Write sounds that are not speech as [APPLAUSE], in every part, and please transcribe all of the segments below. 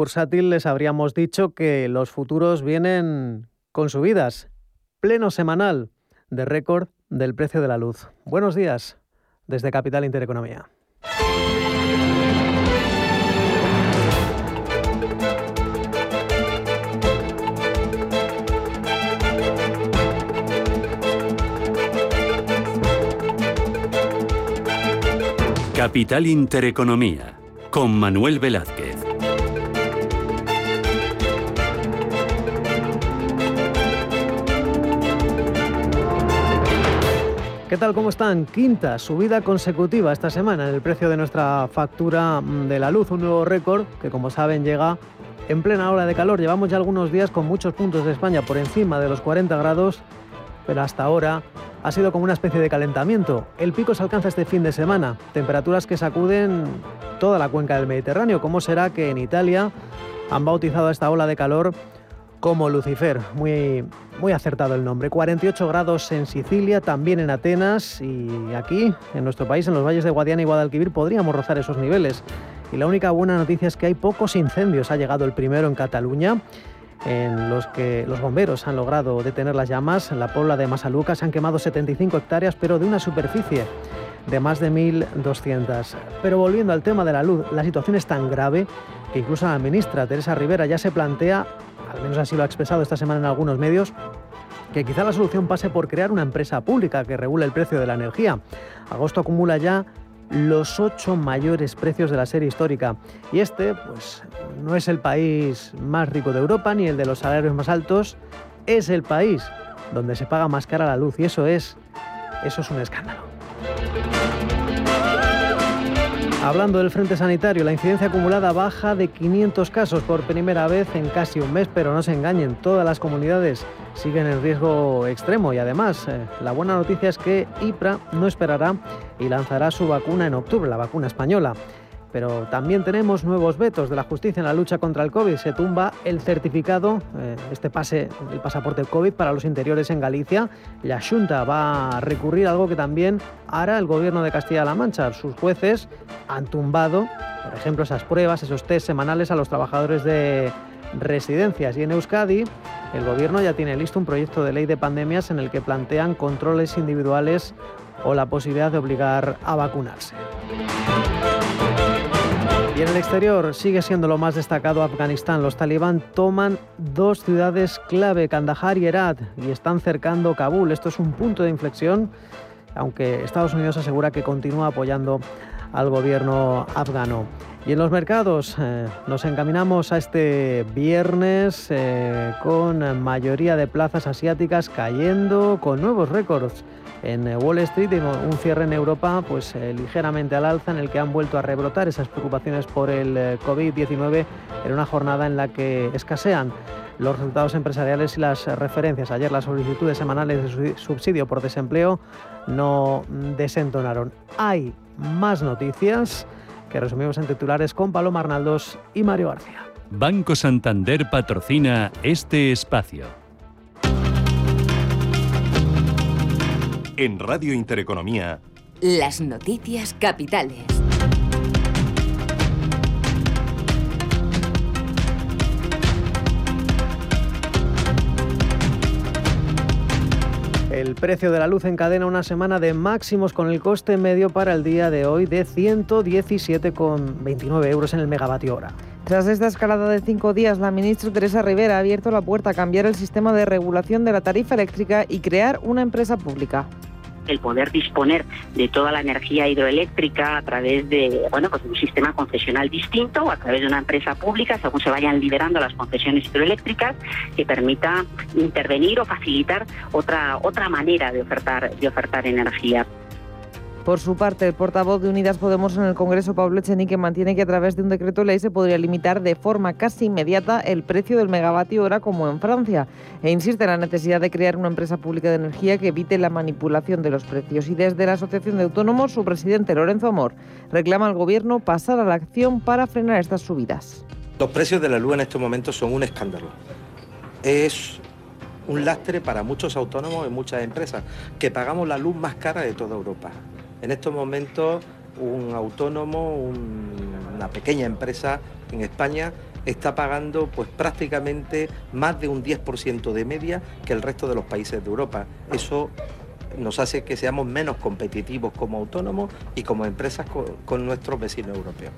bursátil les habríamos dicho que los futuros vienen con subidas. Pleno semanal de récord del precio de la luz. Buenos días desde Capital Intereconomía. Capital Intereconomía, con Manuel Velázquez. ¿Qué tal? ¿Cómo están? Quinta subida consecutiva esta semana en el precio de nuestra factura mm, de la luz, un nuevo récord que como saben llega en plena hora de calor. Llevamos ya algunos días con muchos puntos de España por encima de los 40 grados, pero hasta ahora ha sido como una especie de calentamiento. El pico se alcanza este fin de semana, temperaturas que sacuden toda la cuenca del Mediterráneo. ¿Cómo será que en Italia han bautizado a esta ola de calor como Lucifer? Muy, muy acertado el nombre. 48 grados en Sicilia, también en Atenas y aquí, en nuestro país, en los valles de Guadiana y Guadalquivir, podríamos rozar esos niveles. Y la única buena noticia es que hay pocos incendios. Ha llegado el primero en Cataluña en los que los bomberos han logrado detener las llamas. En la Pobla de Masaluca se han quemado 75 hectáreas, pero de una superficie de más de 1.200. Pero volviendo al tema de la luz, la situación es tan grave que incluso la ministra Teresa Rivera ya se plantea, al menos así lo ha expresado esta semana en algunos medios, que quizá la solución pase por crear una empresa pública que regule el precio de la energía. Agosto acumula ya los ocho mayores precios de la serie histórica. Y este, pues, no es el país más rico de Europa ni el de los salarios más altos, es el país donde se paga más cara la luz y eso es, eso es un escándalo. Hablando del frente sanitario, la incidencia acumulada baja de 500 casos por primera vez en casi un mes, pero no se engañen, todas las comunidades siguen en riesgo extremo y además eh, la buena noticia es que IPRA no esperará y lanzará su vacuna en octubre, la vacuna española. Pero también tenemos nuevos vetos de la justicia en la lucha contra el COVID. Se tumba el certificado, eh, este pase, el pasaporte COVID para los interiores en Galicia. La Junta va a recurrir a algo que también hará el gobierno de Castilla-La Mancha. Sus jueces han tumbado, por ejemplo, esas pruebas, esos test semanales a los trabajadores de residencias. Y en Euskadi, el gobierno ya tiene listo un proyecto de ley de pandemias en el que plantean controles individuales o la posibilidad de obligar a vacunarse. Y en el exterior sigue siendo lo más destacado Afganistán. Los talibán toman dos ciudades clave, Kandahar y Herat, y están cercando Kabul. Esto es un punto de inflexión, aunque Estados Unidos asegura que continúa apoyando al gobierno afgano. Y en los mercados eh, nos encaminamos a este viernes eh, con mayoría de plazas asiáticas cayendo con nuevos récords en eh, Wall Street un cierre en Europa pues ligeramente al alza en el que han vuelto a rebrotar esas preocupaciones por el COVID-19 en una jornada en la que escasean los resultados empresariales y las referencias. Ayer las solicitudes semanales de subsidio por desempleo no desentonaron. Hay más noticias que resumimos en titulares con Paloma Arnaldos y Mario García. Banco Santander patrocina este espacio. En Radio Intereconomía. Las noticias capitales. El precio de la luz encadena una semana de máximos con el coste medio para el día de hoy de 117,29 euros en el megavatio hora. Tras esta escalada de cinco días, la ministra Teresa Rivera ha abierto la puerta a cambiar el sistema de regulación de la tarifa eléctrica y crear una empresa pública el poder disponer de toda la energía hidroeléctrica a través de bueno pues un sistema concesional distinto o a través de una empresa pública según se vayan liberando las concesiones hidroeléctricas que permita intervenir o facilitar otra otra manera de ofertar de ofertar energía. Por su parte, el portavoz de Unidas Podemos en el Congreso, Pablo Echenique, mantiene que a través de un decreto ley se podría limitar de forma casi inmediata el precio del megavatio hora como en Francia e insiste en la necesidad de crear una empresa pública de energía que evite la manipulación de los precios. Y desde la Asociación de Autónomos, su presidente Lorenzo Amor reclama al Gobierno pasar a la acción para frenar estas subidas. Los precios de la luz en estos momentos son un escándalo. Es un lastre para muchos autónomos y muchas empresas, que pagamos la luz más cara de toda Europa. En estos momentos un autónomo, una pequeña empresa en España está pagando pues prácticamente más de un 10% de media que el resto de los países de Europa. Eso nos hace que seamos menos competitivos como autónomos y como empresas con, con nuestros vecinos europeos.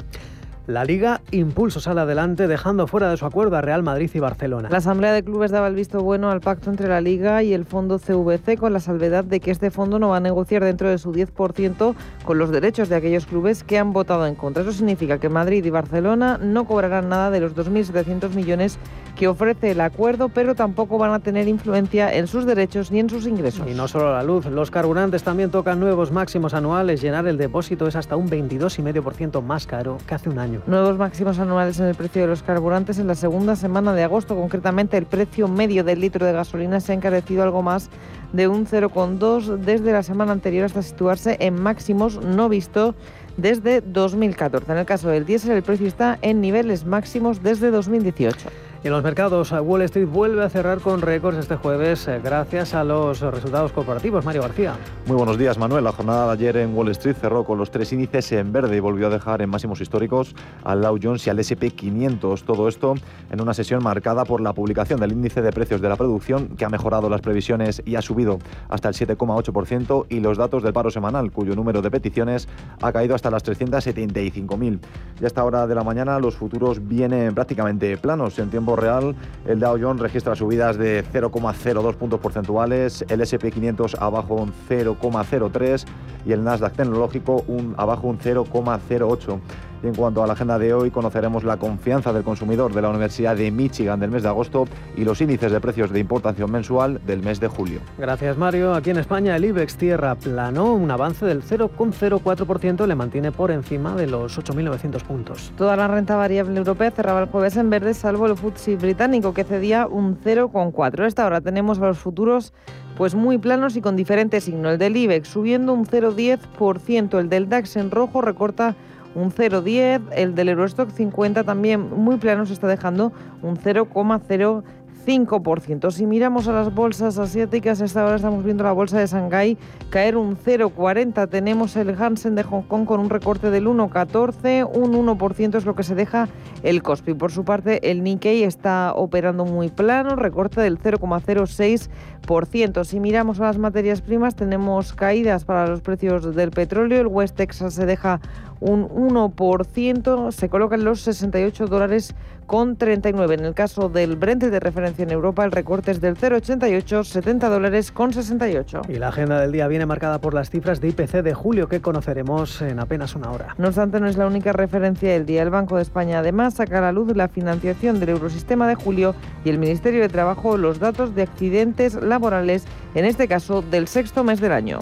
La Liga Impulso sale adelante dejando fuera de su acuerdo a Real Madrid y Barcelona. La Asamblea de Clubes daba el visto bueno al pacto entre la Liga y el fondo CVC con la salvedad de que este fondo no va a negociar dentro de su 10% con los derechos de aquellos clubes que han votado en contra. Eso significa que Madrid y Barcelona no cobrarán nada de los 2.700 millones que ofrece el acuerdo, pero tampoco van a tener influencia en sus derechos ni en sus ingresos. Y no solo la luz, los carburantes también tocan nuevos máximos anuales. Llenar el depósito es hasta un 22,5% más caro que hace un año. Nuevos máximos anuales en el precio de los carburantes en la segunda semana de agosto. Concretamente, el precio medio del litro de gasolina se ha encarecido algo más de un 0,2 desde la semana anterior hasta situarse en máximos no visto desde 2014. En el caso del diésel, el precio está en niveles máximos desde 2018. Y en los mercados, Wall Street vuelve a cerrar con récords este jueves eh, gracias a los resultados corporativos. Mario García. Muy buenos días, Manuel. La jornada de ayer en Wall Street cerró con los tres índices en verde y volvió a dejar en máximos históricos al Dow Jones y al S&P 500. Todo esto en una sesión marcada por la publicación del índice de precios de la producción, que ha mejorado las previsiones y ha subido hasta el 7,8%, y los datos del paro semanal, cuyo número de peticiones ha caído hasta las 375.000. Ya a esta hora de la mañana los futuros vienen prácticamente planos en tiempo real, el Dow Jones registra subidas de 0,02 puntos porcentuales, el S&P 500 abajo un 0,03 y el Nasdaq tecnológico un abajo un 0,08. Y en cuanto a la agenda de hoy, conoceremos la confianza del consumidor de la Universidad de Michigan del mes de agosto y los índices de precios de importación mensual del mes de julio. Gracias, Mario. Aquí en España, el IBEX tierra plano, un avance del 0,04%, le mantiene por encima de los 8.900 puntos. Toda la renta variable europea cerraba el jueves en verde, salvo el FTSE británico, que cedía un 0,4%. A esta hora tenemos a los futuros pues muy planos y con diferente signo. El del IBEX subiendo un 0,10%, el del DAX en rojo recorta un 0,10. El del Eurostock 50 también muy plano se está dejando un 0,05%. Si miramos a las bolsas asiáticas, a esta hora estamos viendo la bolsa de Shanghái caer un 0,40. Tenemos el Hansen de Hong Kong con un recorte del 1,14. Un 1% es lo que se deja el Kospi. Por su parte, el Nikkei está operando muy plano, recorte del 0,06%. Si miramos a las materias primas, tenemos caídas para los precios del petróleo. El West Texas se deja un 1%, se coloca en los 68 dólares con 39. En el caso del Brent de referencia en Europa, el recorte es del 0,88, 70 dólares con 68. Y la agenda del día viene marcada por las cifras de IPC de julio que conoceremos en apenas una hora. No obstante, no es la única referencia del día. El Banco de España además saca a la luz la financiación del Eurosistema de julio y el Ministerio de Trabajo los datos de accidentes laborales, en este caso del sexto mes del año.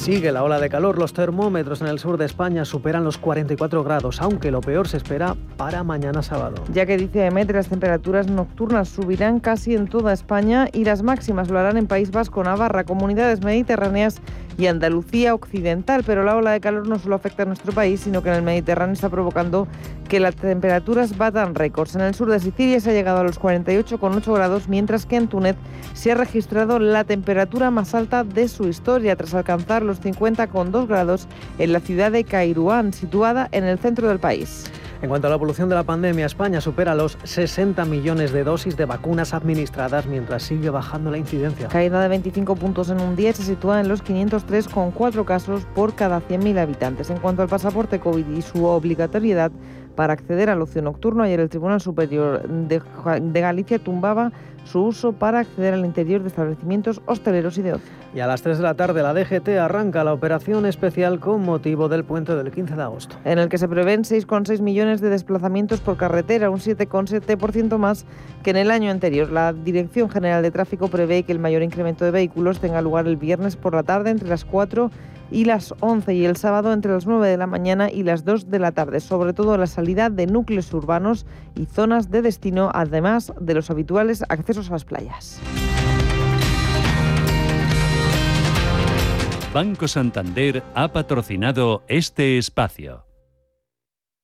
Sigue la ola de calor, los termómetros en el sur de España superan los 44 grados, aunque lo peor se espera para mañana sábado. Ya que dice EMET, las temperaturas nocturnas subirán casi en toda España y las máximas lo harán en País Vasco, Navarra, comunidades mediterráneas y Andalucía occidental, pero la ola de calor no solo afecta a nuestro país, sino que en el Mediterráneo está provocando que las temperaturas batan récords. En el sur de Sicilia se ha llegado a los 48,8 grados, mientras que en Túnez se ha registrado la temperatura más alta de su historia, tras alcanzar los 50,2 grados en la ciudad de Cairuán, situada en el centro del país. En cuanto a la evolución de la pandemia, España supera los 60 millones de dosis de vacunas administradas mientras sigue bajando la incidencia. Caída de 25 puntos en un día se sitúa en los 503,4 casos por cada 100.000 habitantes. En cuanto al pasaporte COVID y su obligatoriedad, para acceder al ocio nocturno. Ayer el Tribunal Superior de, de, Galicia tumbaba su uso para acceder al interior de establecimientos hosteleros y de ocio. Y a las 3 de la tarde la DGT arranca la operación especial con motivo del puente del 15 de agosto. En el que se prevén 6,6 millones de desplazamientos por carretera, un 7,7% más que en el año anterior. La Dirección General de Tráfico prevé que el mayor incremento de vehículos tenga lugar el viernes por la tarde entre las 4 y las 11 y el sábado entre las 9 de la mañana y las 2 de la tarde, sobre todo la salida de núcleos urbanos y zonas de destino, además de los habituales accesos a las playas. Banco Santander ha patrocinado este espacio.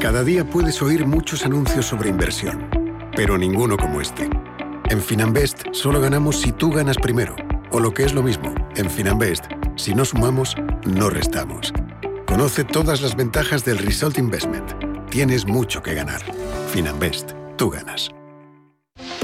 Cada día puedes oír muchos anuncios sobre inversión, pero ninguno como este. En Finanbest solo ganamos si tú ganas primero. O lo que es lo mismo, en Finanbest, si no sumamos, no restamos. Conoce todas las ventajas del Result Investment. Tienes mucho que ganar. Finanbest, tú ganas.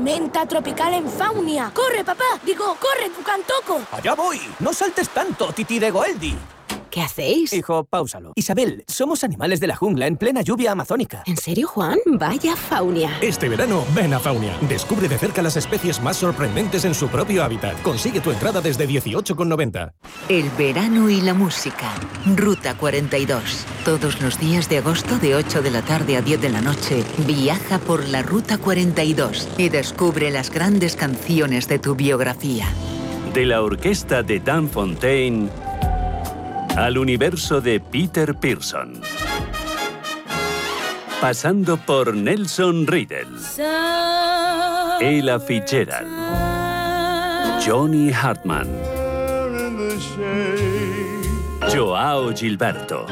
Tormenta tropical en Faunia. ¡Corre, papá! Digo, ¡corre, Tucantoco! ¡Allá voy! ¡No saltes tanto, Titi de Goeldi! ¿Qué hacéis? Hijo, páusalo. Isabel, somos animales de la jungla en plena lluvia amazónica. ¿En serio, Juan? Vaya Faunia. Este verano, ven a Faunia. Descubre de cerca las especies más sorprendentes en su propio hábitat. Consigue tu entrada desde 18,90. El verano y la música. Ruta 42. Todos los días de agosto de 8 de la tarde a 10 de la noche, viaja por la Ruta 42 y descubre las grandes canciones de tu biografía. De la orquesta de Dan Fontaine al universo de Peter Pearson. Pasando por Nelson Riddle, Ella Fitzgerald, Johnny Hartman, Joao Gilberto.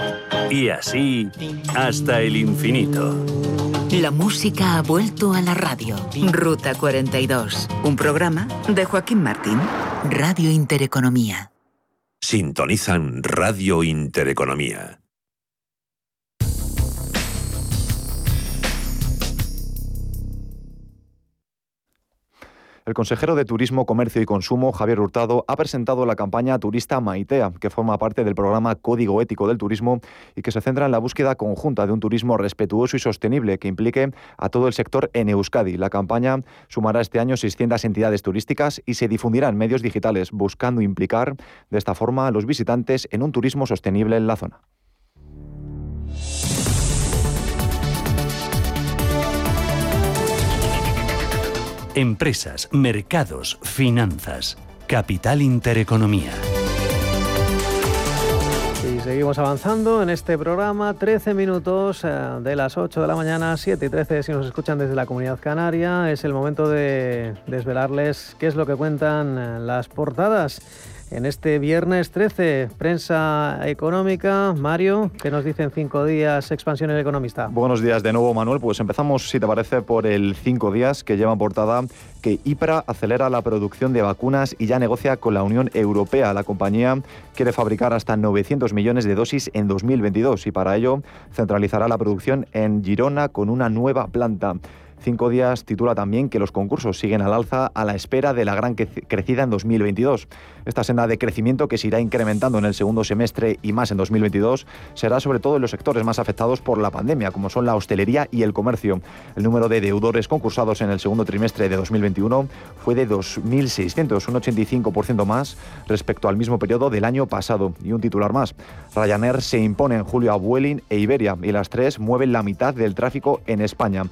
Y así hasta el infinito. La música ha vuelto a la radio. Ruta 42. Un programa de Joaquín Martín. Radio Intereconomía. Sintonizan Radio Intereconomía. El consejero de Turismo, Comercio y Consumo, Javier Hurtado, ha presentado la campaña Turista Maitea, que forma parte del programa Código Ético del Turismo y que se centra en la búsqueda conjunta de un turismo respetuoso y sostenible que implique a todo el sector en Euskadi. La campaña sumará este año 600 entidades turísticas y se difundirá en medios digitales, buscando implicar de esta forma a los visitantes en un turismo sostenible en la zona. Empresas, mercados, finanzas. Capital Intereconomía. Y seguimos avanzando en este programa, 13 minutos eh, de las 8 de la mañana, 7 y 13 si nos escuchan desde la comunidad canaria. Es el momento de desvelarles qué es lo que cuentan eh, las portadas. En este viernes 13, prensa económica. Mario, ¿qué nos dicen cinco días expansión el economista? Buenos días de nuevo, Manuel. Pues empezamos, si te parece, por el cinco días que lleva portada que IPRA acelera la producción de vacunas y ya negocia con la Unión Europea. La compañía quiere fabricar hasta 900 millones de dosis en 2022 y para ello centralizará la producción en Girona con una nueva planta. Cinco días titula también que los concursos siguen al alza a la espera de la gran crecida en 2022. Esta senda de crecimiento que se irá incrementando en el segundo semestre y más en 2022 será sobre todo en los sectores más afectados por la pandemia, como son la hostelería y el comercio. El número de deudores concursados en el segundo trimestre de 2021 fue de 2.600, un 85% más respecto al mismo periodo del año pasado. Y un titular más. Ryanair se impone en julio a Vueling e Iberia y las tres mueven la mitad del tráfico en España.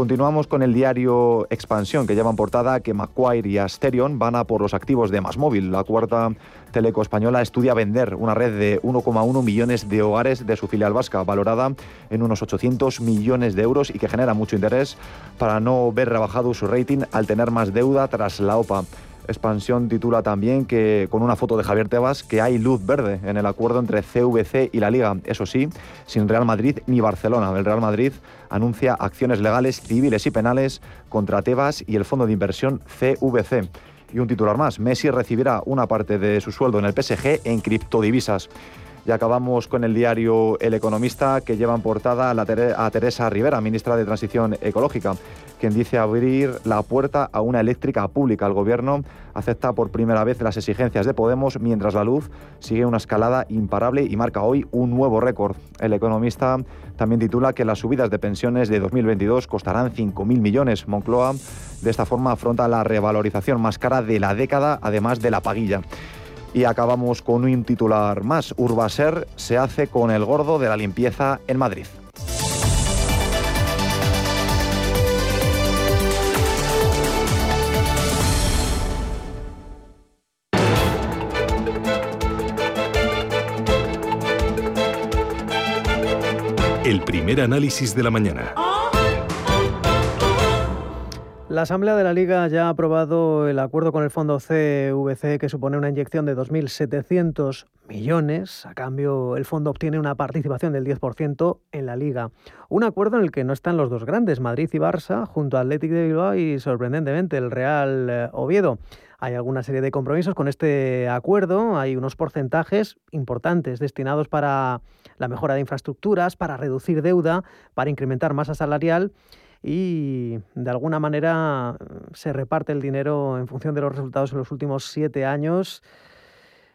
Continuamos con el diario Expansión, que lleva en portada que Macquarie y Asterion van a por los activos de Masmóvil. La cuarta teleco española estudia vender una red de 1,1 millones de hogares de su filial vasca, valorada en unos 800 millones de euros y que genera mucho interés para no ver rebajado su rating al tener más deuda tras la OPA. Expansión titula también que con una foto de Javier Tebas que hay luz verde en el acuerdo entre CVC y la Liga. Eso sí, sin Real Madrid ni Barcelona. El Real Madrid anuncia acciones legales, civiles y penales contra Tebas y el fondo de inversión CVC. Y un titular más, Messi recibirá una parte de su sueldo en el PSG en criptodivisas. Y acabamos con el diario El Economista, que lleva en portada a Teresa Rivera, ministra de Transición Ecológica, quien dice abrir la puerta a una eléctrica pública. El Gobierno acepta por primera vez las exigencias de Podemos, mientras la luz sigue una escalada imparable y marca hoy un nuevo récord. El Economista también titula que las subidas de pensiones de 2022 costarán 5.000 millones. Moncloa de esta forma afronta la revalorización más cara de la década, además de la paguilla. Y acabamos con un titular más. Urbaser se hace con el gordo de la limpieza en Madrid. El primer análisis de la mañana. La Asamblea de la Liga ya ha aprobado el acuerdo con el fondo CVC que supone una inyección de 2.700 millones. A cambio, el fondo obtiene una participación del 10% en la Liga. Un acuerdo en el que no están los dos grandes, Madrid y Barça, junto a Athletic de Bilbao y, sorprendentemente, el Real eh, Oviedo. Hay alguna serie de compromisos con este acuerdo, hay unos porcentajes importantes destinados para la mejora de infraestructuras, para reducir deuda, para incrementar masa salarial y de alguna manera se reparte el dinero en función de los resultados en los últimos siete años.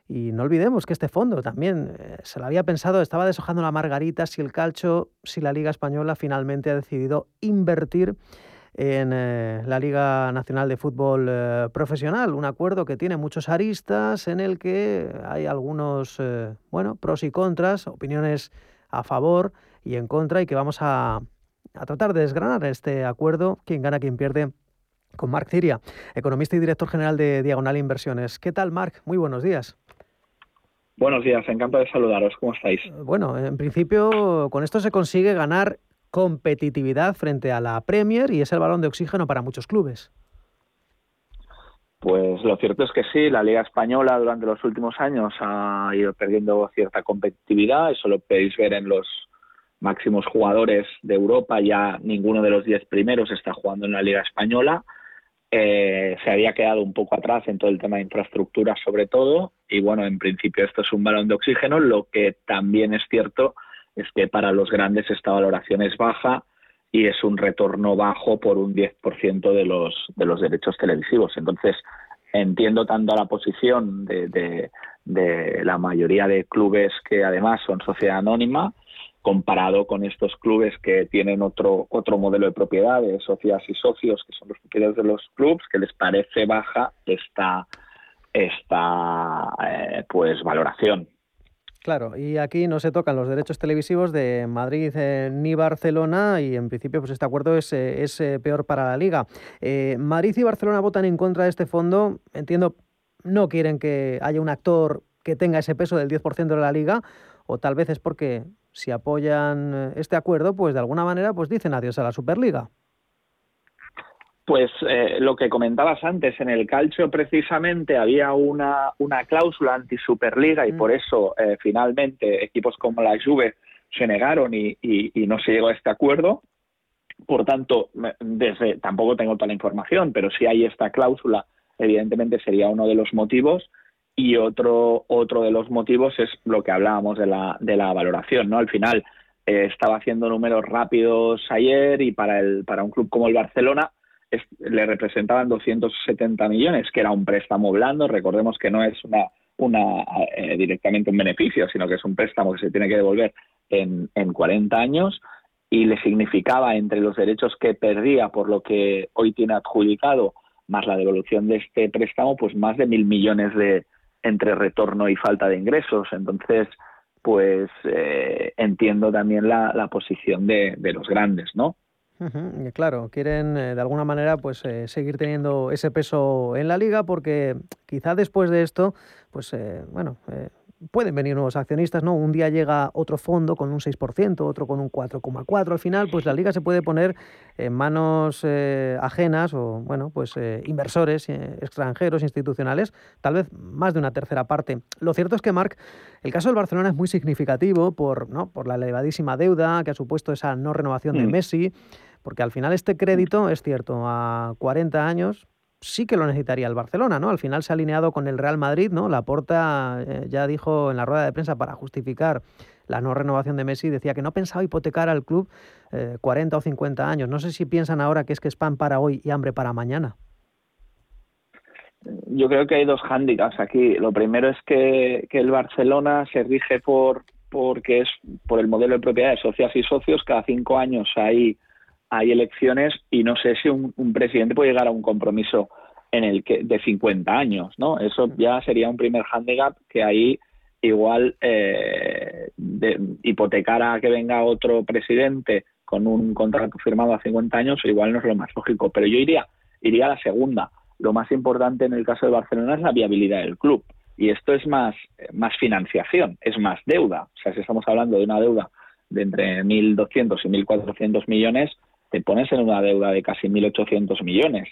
Y no olvidemos que este fondo también eh, se lo había pensado, estaba deshojando la margarita si el calcho, si la Liga Española finalmente ha decidido invertir en eh, la Liga Nacional de Fútbol eh, Profesional, un acuerdo que tiene muchos aristas, en el que hay algunos bueno, pros y contras, opiniones a favor y en contra, y que vamos a, a tratar de desgranar este acuerdo, quién gana, quién pierde, con Marc Ciria, economista y director general de Diagonal Inversiones. ¿Qué tal, Marc? Muy buenos días. Buenos días, encantado de saludaros. ¿Cómo estáis? Bueno, en principio, con esto se consigue ganar competitividad frente a la Premier y es el balón de oxígeno para muchos clubes. Pues lo cierto es que sí, la Liga Española durante los últimos años ha ido perdiendo cierta competitividad, eso lo podéis ver en los máximos jugadores de Europa, ya ninguno de los diez primeros está jugando en la Liga Española. Eh, se había quedado un poco atrás en todo el tema de infraestructura sobre todo y bueno, en principio esto es un balón de oxígeno. Lo que también es cierto es que para los grandes esta valoración es baja y es un retorno bajo por un 10% de los, de los derechos televisivos. Entonces, entiendo tanto la posición de, de la mayoría de clubes que además son sociedad anónima, comparado con estos clubes que tienen otro otro modelo de propiedad de socias y socios que son los propietarios de los clubes que les parece baja esta esta eh, pues valoración Claro, y aquí no se tocan los derechos televisivos de Madrid eh, ni Barcelona y en principio pues este acuerdo es, eh, es peor para la liga. Madrid y Barcelona votan en contra de este fondo, entiendo, no quieren que haya un actor que tenga ese peso del 10% de la liga o tal vez es porque si apoyan eh, este acuerdo, pues de alguna manera pues dicen adiós a la Superliga. Pues eh, lo que comentabas antes, en el calcio precisamente había una, una cláusula anti-Superliga y mm. por eso eh, finalmente equipos como la Juve se negaron y, y, no se llegó a este acuerdo. Por tanto, desde tampoco tengo toda la información, pero si hay esta cláusula, evidentemente sería uno de los motivos y otro, otro de los motivos es lo que hablábamos de la, de la valoración, ¿no? Al final eh, estaba haciendo números rápidos ayer y para, el, para un club como el Barcelona le representaban 270 millones, que era un préstamo blando. Recordemos que no es una, una eh, directamente un beneficio, sino que es un préstamo que se tiene que devolver en, en 40 años y le significaba entre los derechos que perdía por lo que hoy tiene adjudicado más la devolución de este préstamo, pues más de mil millones de, entre retorno y falta de ingresos. Entonces, pues eh, entiendo también la, la posición de, los grandes, ¿no? Claro, quieren eh, de alguna manera pues eh, seguir teniendo ese peso en la liga porque quizá después de esto, pues bueno, pueden venir nuevos accionistas, ¿no? Un día llega otro fondo con un 6%, otro con un 4,4%. Al final, pues la liga se puede poner en manos eh, ajenas o, bueno, pues eh, inversores eh, extranjeros, institucionales, tal vez más de una tercera parte. Lo cierto es que, Marc, el caso del Barcelona es muy significativo por, ¿no? por la elevadísima deuda que ha supuesto esa no renovación de mm. Messi, porque al final este crédito, es cierto, a 40 años sí que lo necesitaría el Barcelona, ¿no? Al final se ha alineado con el Real Madrid, ¿no? La Porta eh, ya dijo en la rueda de prensa para justificar la no renovación de Messi, decía que no pensaba hipotecar al club 40 o 50 años. No sé si piensan ahora que es que es pan para hoy y hambre para mañana. Yo creo que hay dos hándicaps aquí. Lo primero es que, que el Barcelona se rige por porque es por el modelo de propiedad de socias y socios. Cada cinco años hay, hay elecciones y no sé si un, presidente puede llegar a un compromiso en el que de 50 años, ¿no? Eso ya sería un primer handicap que ahí igual eh, de, hipotecar a que venga otro presidente con un contrato firmado a 50 años igual no es lo más lógico, pero yo iría iría a la segunda. Lo más importante en el caso de Barcelona es la viabilidad del club. Y esto es más, más financiación, es más deuda. O sea, si estamos hablando de una deuda de entre 1.200 y 1.400 millones, te pones en una deuda de casi 1.800 millones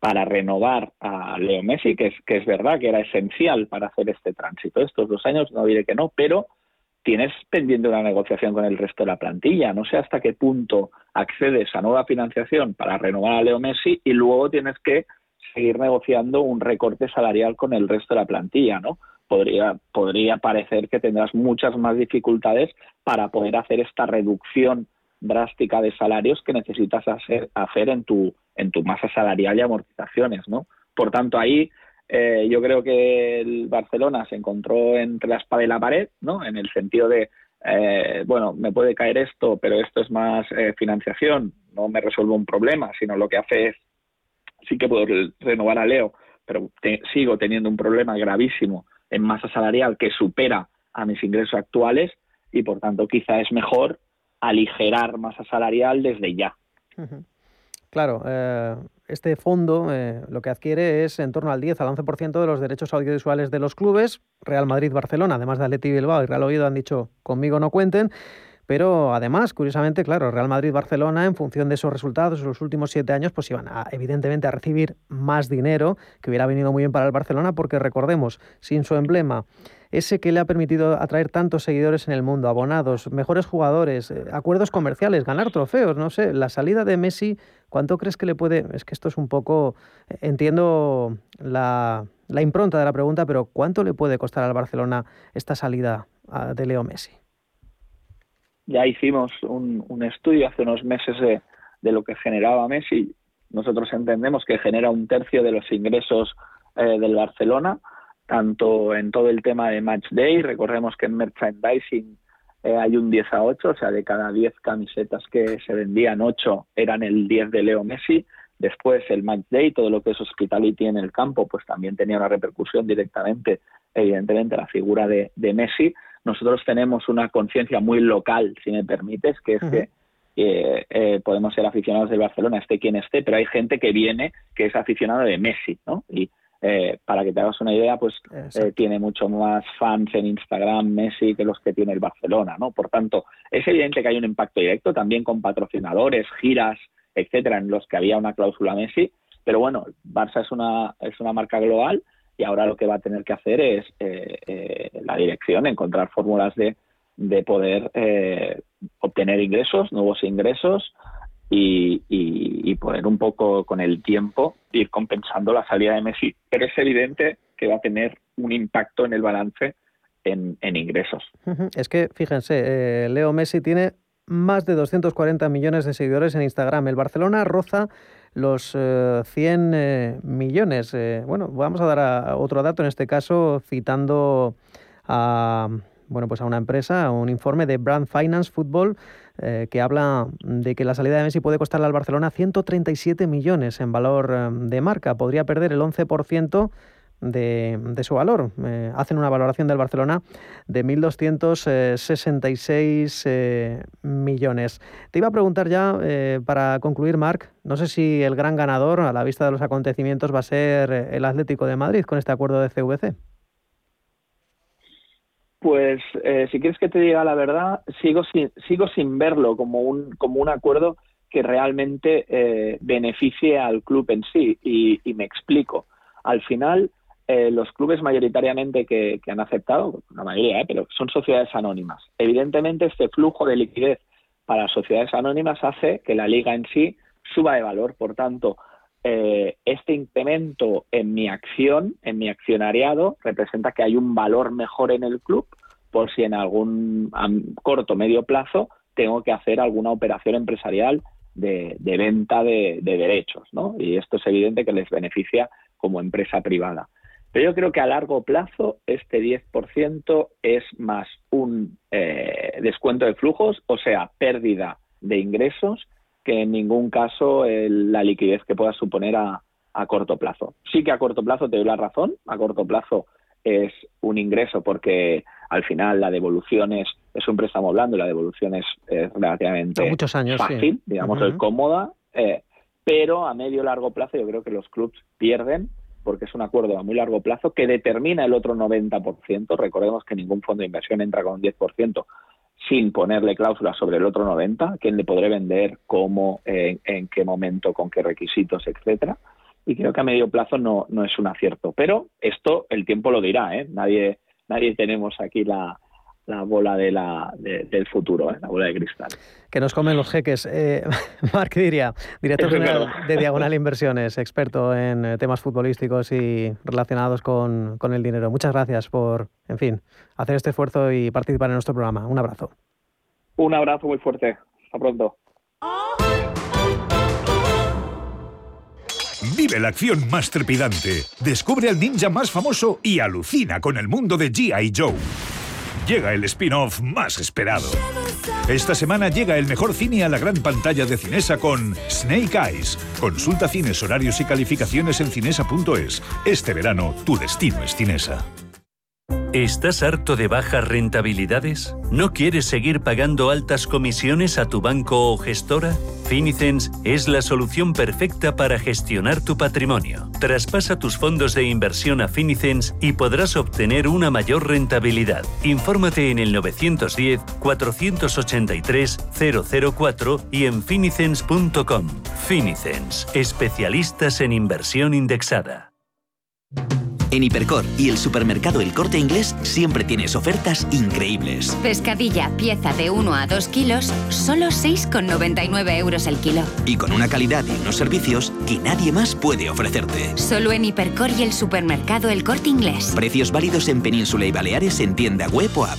para renovar a Leo Messi, que es, que es verdad que era esencial para hacer este tránsito. Estos dos años no diré que no, pero tienes pendiente una negociación con el resto de la plantilla. No sé hasta qué punto accedes a nueva financiación para renovar a Leo Messi y luego tienes que seguir negociando un recorte salarial con el resto de la plantilla, ¿no? Podría, podría parecer que tendrás muchas más dificultades para poder hacer esta reducción drástica de salarios que necesitas hacer, hacer en tu en tu masa salarial y amortizaciones, ¿no? Por tanto, ahí eh, yo creo que el Barcelona se encontró entre la espada y la pared, ¿no? En el sentido de, eh, bueno, me puede caer esto, pero esto es más eh, financiación, no me resuelve un problema, sino lo que hace es sí que puedo renovar a Leo, pero sigo teniendo un problema gravísimo en masa salarial que supera a mis ingresos actuales y por tanto quizá es mejor aligerar masa salarial desde ya. Claro, eh, este fondo eh, lo que adquiere es en torno al 10 al 11% de los derechos audiovisuales de los clubes. Real Madrid, Barcelona, además de Atleti Bilbao y Real Oviedo han dicho conmigo no cuenten. Pero además, curiosamente, claro, Real Madrid-Barcelona, en función de esos resultados en los últimos siete años, pues iban a, evidentemente a recibir más dinero, que hubiera venido muy bien para el Barcelona, porque recordemos, sin su emblema, ese que le ha permitido atraer tantos seguidores en el mundo, abonados, mejores jugadores, eh, acuerdos comerciales, ganar trofeos, no sé, la salida de Messi, ¿cuánto crees que le puede? Es que esto es un poco, entiendo la, la impronta de la pregunta, pero ¿cuánto le puede costar al Barcelona esta salida ah, de Leo Messi? ya hicimos un, estudio hace unos meses de, de, lo que generaba Messi. Nosotros entendemos que genera un tercio de los ingresos eh, del Barcelona, tanto en todo el tema de Match Day, recordemos que en merchandising eh, hay un 10 a 8, o sea, de cada 10 camisetas que se vendían, 8 eran el 10 de Leo Messi. Después el Match Day, todo lo que es hospitality en el campo, pues también tenía una repercusión directamente, evidentemente, la figura de, de Messi nosotros tenemos una conciencia muy local, si me permites, que es que eh, eh, podemos ser aficionados del Barcelona, esté quien esté, pero hay gente que viene que es aficionado de Messi, ¿no? Y eh, para que te hagas una idea, pues tiene mucho más fans en Instagram Messi que los que tiene el Barcelona, ¿no? Por tanto, es evidente que hay un impacto directo también con patrocinadores, giras, etcétera, en los que había una cláusula Messi, pero bueno, Barça es una es una marca global y ahora lo que va a tener que hacer es eh, eh, la dirección, encontrar fórmulas de, de poder eh, obtener ingresos, nuevos ingresos y, y, poder un poco con el tiempo ir compensando la salida de Messi. Pero es evidente que va a tener un impacto en el balance en, ingresos. Es que, fíjense, Leo Messi tiene más de 240 millones de seguidores en Instagram. El Barcelona roza los 100 eh, eh, millones. Eh, bueno, vamos a dar otro dato, en este caso citando a, bueno, pues a una empresa, a un informe de Brand Finance Football, que habla de que la salida de Messi puede costarle al Barcelona 137 millones en valor de marca. Podría perder el 11% de, su valor. Eh, hacen una valoración del Barcelona de 1.266 eh, millones. Te iba a preguntar ya, eh, para concluir, Marc, no sé si el gran ganador a la vista de los acontecimientos va a ser el Atlético de Madrid con este acuerdo de CVC. Pues si quieres que te diga la verdad, sigo sin, verlo como un, como un acuerdo que realmente beneficie al club en sí. Y, me explico. Al final, eh, los clubes mayoritariamente que, han aceptado, la mayoría, eh, pero son sociedades anónimas. Evidentemente, este flujo de liquidez para sociedades anónimas hace que la liga en sí suba de valor. Por tanto, eh, este incremento en mi acción, en mi accionariado, representa que hay un valor mejor en el club por si en algún corto o medio plazo tengo que hacer alguna operación empresarial de, venta de, derechos, ¿no? Y esto es evidente que les beneficia como empresa privada. Pero yo creo que a largo plazo este 10% es más un eh, descuento de flujos, o sea, pérdida de ingresos, que en ningún caso la liquidez que pueda suponer a, corto plazo. Sí que a corto plazo te doy la razón, a corto plazo es un ingreso porque al final la devolución es, es un préstamo blando y la devolución es, relativamente muchos años, fácil, digamos, es cómoda, eh, pero a medio largo plazo yo creo que los clubs pierden porque es un acuerdo a muy largo plazo que determina el otro 90%. Recordemos que ningún fondo de inversión entra con un 10%, sin ponerle cláusulas sobre el otro 90, quién le podré vender, cómo, en, qué momento, con qué requisitos, etcétera. Y creo que a medio plazo no, no es un acierto. Pero esto el tiempo lo dirá, ¿eh? Nadie, nadie tenemos aquí la, la bola de la, del futuro, ¿eh? la bola de cristal. Que nos comen los jeques. Eh, [LAUGHS] Marc Diria, director general de Diagonal Inversiones, experto en eh, temas futbolísticos y relacionados con, con el dinero. Muchas gracias por, en fin, hacer este esfuerzo y participar en nuestro programa. Un abrazo. Un abrazo muy fuerte. Hasta pronto. Vive la acción más trepidante. Descubre al ninja más famoso y alucina con el mundo de G.I. Joe llega el spin-off más esperado. Esta semana llega el mejor cine a la gran pantalla de Cinesa con Snake Eyes. Consulta cines, horarios y calificaciones en cinesa.es. Este verano, tu destino es Cinesa. ¿Estás harto de bajas rentabilidades? ¿No quieres seguir pagando altas comisiones a tu banco o gestora? Finicens es la solución perfecta para gestionar tu patrimonio. Traspasa tus fondos de inversión a Finicens y podrás obtener una mayor rentabilidad. Infórmate en el 910-483-004 y en finicens.com. Finicens, especialistas en inversión indexada. En Hipercor y el supermercado El Corte Inglés siempre tienes ofertas increíbles. Pescadilla, pieza de 1 a 2 kilos, solo 6,99 euros el kilo. Y con una calidad y unos servicios que nadie más puede ofrecerte. Solo en Hipercor y el supermercado El Corte Inglés. Precios válidos en Península y Baleares en tienda web o app.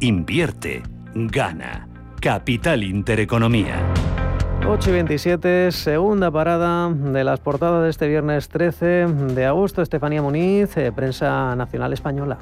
Invierte, gana. Capital Intereconomía. 8 y 27, segunda parada de las portadas de este viernes 13 de agosto. Estefanía Muniz, eh, prensa nacional española.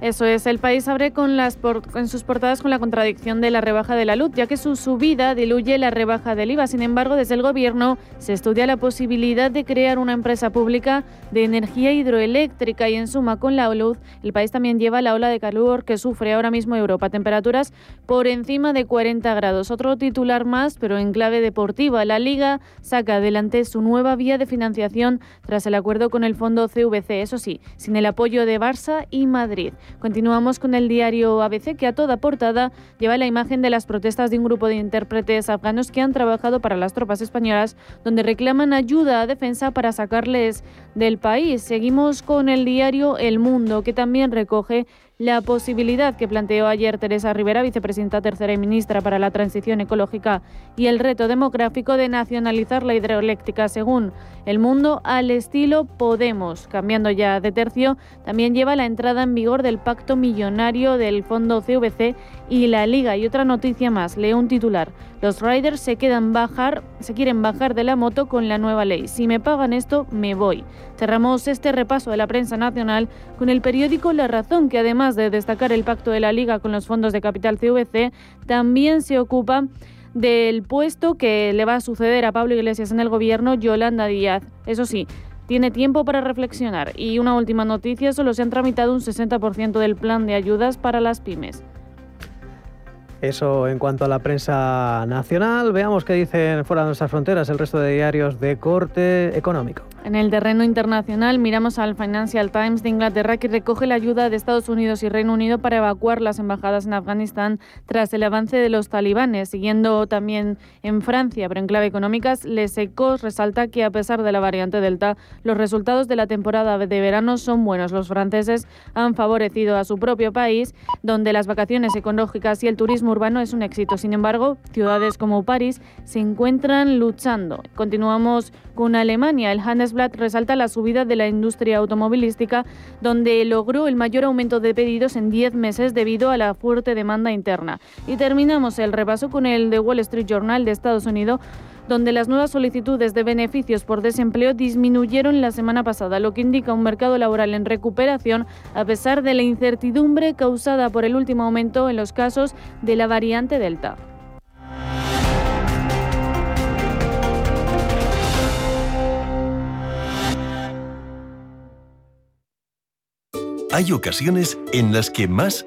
Eso es, el país abre con las en sus portadas con la contradicción de la rebaja de la luz, ya que su subida diluye la rebaja del IVA. Sin embargo, desde el Gobierno se estudia la posibilidad de crear una empresa pública de energía hidroeléctrica y en suma con la luz, el país también lleva la ola de calor que sufre ahora mismo Europa. Temperaturas por encima de 40 grados. Otro titular más, pero en clave deportiva. La Liga saca adelante su nueva vía de financiación tras el acuerdo con el fondo CVC, eso sí, sin el apoyo de Barça y Madrid. Continuamos con el diario ABC, que a toda portada lleva la imagen de las protestas de un grupo de intérpretes afganos que han trabajado para las tropas españolas, donde reclaman ayuda a defensa para sacarles del país. Seguimos con el diario El Mundo, que también recoge la posibilidad que planteó ayer Teresa Rivera, vicepresidenta tercera y ministra para la transición ecológica y el reto demográfico de nacionalizar la hidroeléctrica según el mundo al estilo Podemos. Cambiando ya de tercio, también lleva la entrada en vigor del pacto millonario del fondo CVC y la Liga. Y otra noticia más, leo un titular. Los riders se quedan bajar, se quieren bajar de la moto con la nueva ley. Si me pagan esto, me voy. Cerramos este repaso de la prensa nacional con el periódico La Razón, que además de destacar el pacto de la Liga con los fondos de capital CVC, también se ocupa del puesto que le va a suceder a Pablo Iglesias en el gobierno, Yolanda Díaz. Eso sí, tiene tiempo para reflexionar. Y una última noticia, solo se han tramitado un 60% del plan de ayudas para las pymes. Eso en cuanto a la prensa nacional. Veamos qué dicen fuera de nuestras fronteras el resto de diarios de corte económico. En el terreno internacional miramos al Financial Times de Inglaterra que recoge la ayuda de Estados Unidos y Reino Unido para evacuar las embajadas en Afganistán tras el avance de los talibanes. Siguiendo también en Francia, pero en clave económicas, Les Ecos resalta que a pesar de la variante Delta, los resultados de la temporada de verano son buenos. Los franceses han favorecido a su propio país, donde las vacaciones ecológicas y el turismo urbano es un éxito. Sin embargo, ciudades como París se encuentran luchando. Continuamos con Alemania. El Handelsblatt resalta la subida de la industria automovilística, donde logró el mayor aumento de pedidos en 10 meses debido a la fuerte demanda interna. Y terminamos el repaso con el de Wall Street Journal de Estados Unidos donde las nuevas solicitudes de beneficios por desempleo disminuyeron la semana pasada, lo que indica un mercado laboral en recuperación a pesar de la incertidumbre causada por el último aumento en los casos de la variante Delta. Hay ocasiones en las que más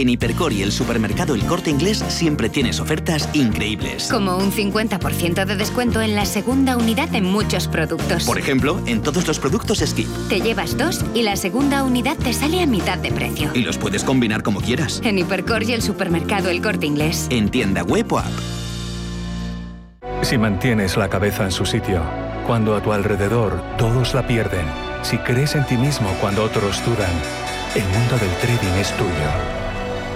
En Hipercor y el supermercado El Corte Inglés siempre tienes ofertas increíbles. Como un 50% de descuento en la segunda unidad en muchos productos. Por ejemplo, en todos los productos Skip. Te llevas dos y la segunda unidad te sale a mitad de precio. Y los puedes combinar como quieras. En Hipercor y el supermercado El Corte Inglés. En tienda web o app. Si mantienes la cabeza en su sitio, cuando a tu alrededor todos la pierden, si crees en ti mismo cuando otros dudan, el mundo del trading es tuyo.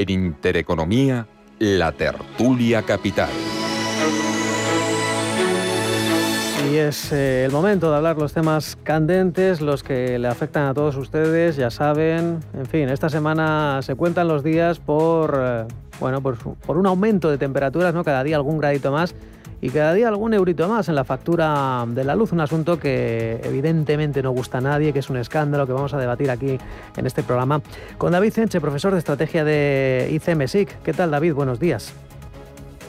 En Intereconomía, la tertulia capital. Y es eh, el momento de hablar los temas candentes, los que le afectan a todos ustedes, ya saben. En fin, esta semana se cuentan los días por, eh, bueno, por, por un aumento de temperaturas, ¿no? Cada día algún gradito más y cada día algún eurito más en la factura de la luz, un asunto que evidentemente no gusta a nadie, que es un escándalo que vamos a debatir aquí en este programa con David Cenche, profesor de estrategia de ICMSIC. ¿Qué tal David? Buenos días.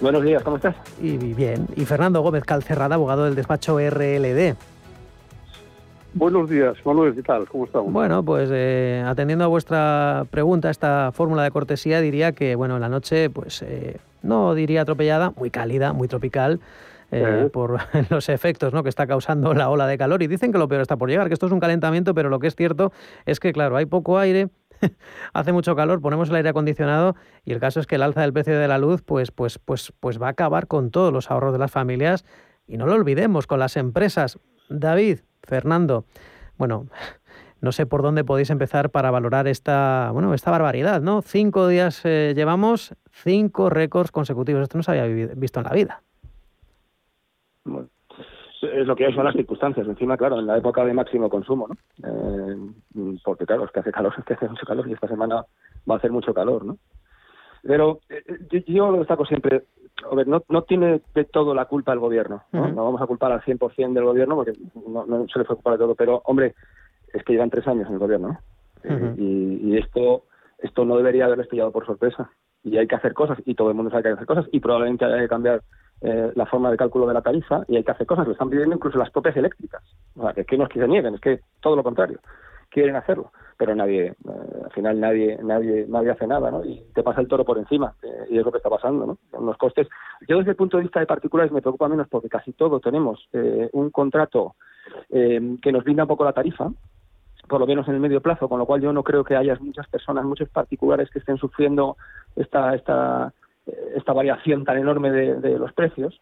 Buenos días, ¿cómo estás? Y bien. Y Fernando Gómez Calcerrada, abogado del despacho RLD. Buenos días, Manuel, ¿qué tal? ¿Cómo estamos? Bueno, pues eh, atendiendo a vuestra pregunta, esta fórmula de cortesía, diría que, bueno, en la noche, pues eh, no diría atropellada, muy cálida, muy tropical, eh, por [LAUGHS] los efectos ¿no? que está causando la ola de calor. Y dicen que lo peor está por llegar, que esto es un calentamiento, pero lo que es cierto es que, claro, hay poco aire, [LAUGHS] hace mucho calor, ponemos el aire acondicionado y el caso es que el alza del precio de la luz pues, pues, pues, pues va a acabar con todos los ahorros de las familias y no lo olvidemos, con las empresas. David, Fernando, bueno, no sé por dónde podéis empezar para valorar esta, bueno, esta barbaridad, ¿no? Cinco días eh, llevamos, cinco récords consecutivos. Esto no se había visto en la vida. es lo que hay, son las circunstancias. Encima, claro, en la época de máximo consumo, ¿no? Eh, porque, claro, es que hace calor, es que hace mucho calor y esta semana va a hacer mucho calor, ¿no? Pero eh, yo, lo destaco siempre, a ver, no, no tiene de todo la culpa el gobierno, ¿no? No vamos a culpar al 100% del gobierno porque no, no se le fue culpa de todo, pero, hombre, es que llevan tres años en el gobierno, ¿no? Eh, y, y, esto esto no debería haberles pillado por sorpresa. Y hay que hacer cosas, y todo el mundo sabe que hay que hacer cosas, y probablemente haya que cambiar eh, la forma de cálculo de la tarifa, y hay que hacer cosas, lo están pidiendo incluso las propias eléctricas. O sea, que, que no es que se nieguen, es que todo lo contrario. Quieren hacerlo, pero nadie, eh, al final nadie, nadie, nadie hace nada, ¿no? Y te pasa el toro por encima, eh, y es lo que está pasando, ¿no? Los costes. Yo desde el punto de vista de particulares me preocupa menos porque casi todo tenemos eh, un contrato que nos brinda un poco la tarifa, por lo menos en el medio plazo, con lo cual yo no creo que haya muchas personas, muchos particulares que estén sufriendo esta, esta, esta variación tan enorme de los precios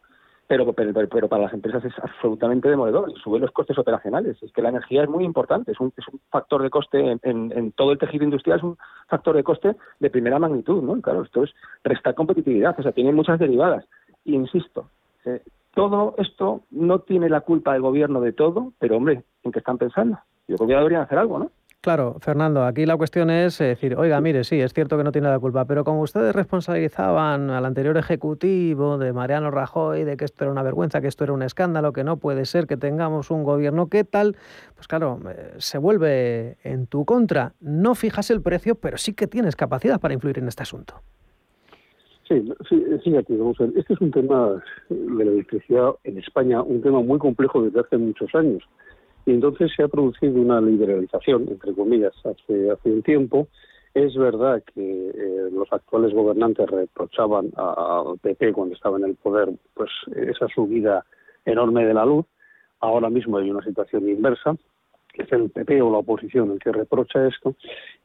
pero, pero, pero, para las empresas es absolutamente demoledor y sube los costes operacionales. Es que la energía es muy importante, es un, es un factor de coste en, en, todo el tejido industrial, es un factor de coste de primera magnitud, ¿no? Claro, esto es prestar competitividad, o sea, tiene muchas derivadas. Insisto, eh, todo esto no tiene la culpa del gobierno de todo, pero hombre, ¿en qué están pensando? Yo creo que deberían hacer algo, ¿no? Claro, Fernando, aquí la cuestión es eh, decir, oiga, mire, sí, es cierto que no tiene la culpa, pero como ustedes responsabilizaban al anterior ejecutivo de Mariano Rajoy de que esto era una vergüenza, que esto era un escándalo, que no puede ser que tengamos un gobierno que tal, pues claro, eh, se vuelve en tu contra. No fijas el precio, pero sí que tienes capacidad para influir en este asunto. Sí, sí, sí aquí, vamos a ver. Este es un tema de la electricidad en España, un tema muy complejo desde hace muchos años. Y entonces se ha producido una liberalización, entre comillas, hace, hace un tiempo. Es verdad que eh, los actuales gobernantes reprochaban al PP cuando estaba en el poder pues esa subida enorme de la luz. Ahora mismo hay una situación inversa, es el PP o la oposición el que reprocha esto.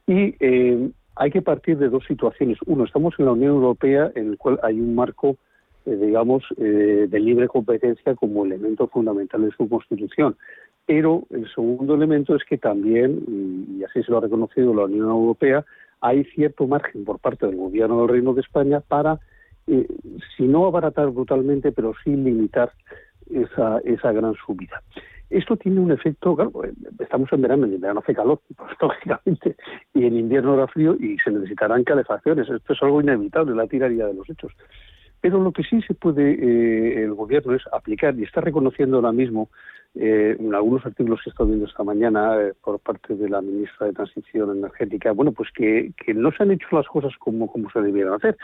Y eh, hay que partir de dos situaciones. Uno, estamos en la Unión Europea en el cual hay un marco, eh, digamos, de libre competencia como elemento fundamental de su constitución. Pero el segundo elemento es que también, y así se lo ha reconocido la Unión Europea, hay cierto margen por parte del Gobierno del Reino de España para, eh, si no abaratar brutalmente, pero sí limitar esa, esa gran subida. Esto tiene un efecto, claro, pues, estamos en verano, en verano hace calor, pues, [LAUGHS] lógicamente, y en invierno hará frío y se necesitarán calefacciones. Esto es algo inevitable, la tiraría de los hechos. Pero lo que sí se puede eh, el gobierno es aplicar, y está reconociendo ahora mismo eh, en algunos artículos que he estado viendo esta mañana eh, por parte de la ministra de Transición Energética, bueno, pues que, no se han hecho las cosas como, como se debieran hacer.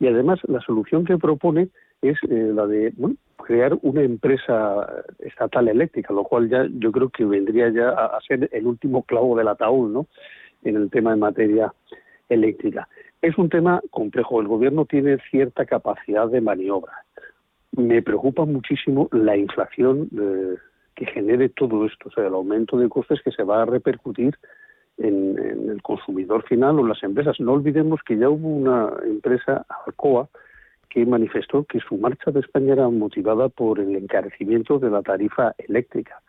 Y además la solución que propone es eh, la de bueno, crear una empresa estatal eléctrica, lo cual ya yo creo que vendría ya a, a ser el último clavo del ataúd, ¿no? En el tema de materia eléctrica. Es un tema complejo. El gobierno tiene cierta capacidad de maniobra. Me preocupa muchísimo la inflación eh, que genere todo esto, o sea, el aumento de costes que se va a repercutir en, el consumidor final o en las empresas. No olvidemos que ya hubo una empresa, Alcoa, que manifestó que su marcha de España era motivada por el encarecimiento de la tarifa eléctrica.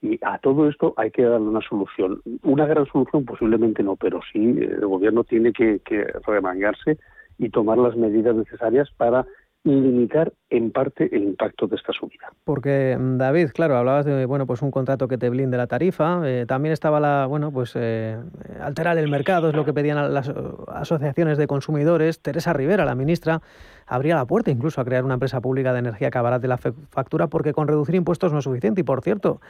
Y a todo esto hay que darle una solución. Una gran solución posiblemente no, pero sí el gobierno tiene que, que remangarse y tomar las medidas necesarias para limitar en parte el impacto de esta subida. Porque mm, David, claro, hablabas de bueno pues un contrato que te blinde la tarifa, eh, también estaba la bueno pues eh, alterar el mercado es lo que pedían las asociaciones de consumidores. Teresa Rivera, la ministra, abría la puerta incluso a crear una empresa pública de energía que abarate la factura porque con reducir impuestos no es suficiente y por cierto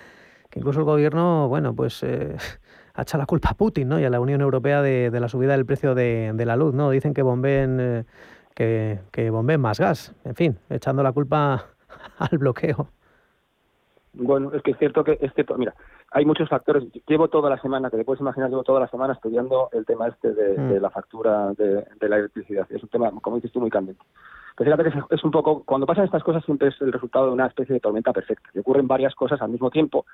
que incluso el gobierno bueno pues eh, [LAUGHS] ha echado la culpa a Putin ¿no? y a la Unión Europea de, la subida del precio de, de, la luz, ¿no? Dicen que bomben que, que bombeen más gas. En fin, echando la culpa [LAUGHS] al bloqueo. Bueno, es que es cierto que, es cierto, mira, hay muchos factores. Llevo toda la semana, que te puedes imaginar, llevo toda la semana estudiando el tema este de, mm. la factura de, la electricidad. Es un tema, como dices tú, muy candente. Pero fíjate que es, un poco, cuando pasan estas cosas siempre es el resultado de una especie de tormenta perfecta. Y ocurren varias cosas al mismo tiempo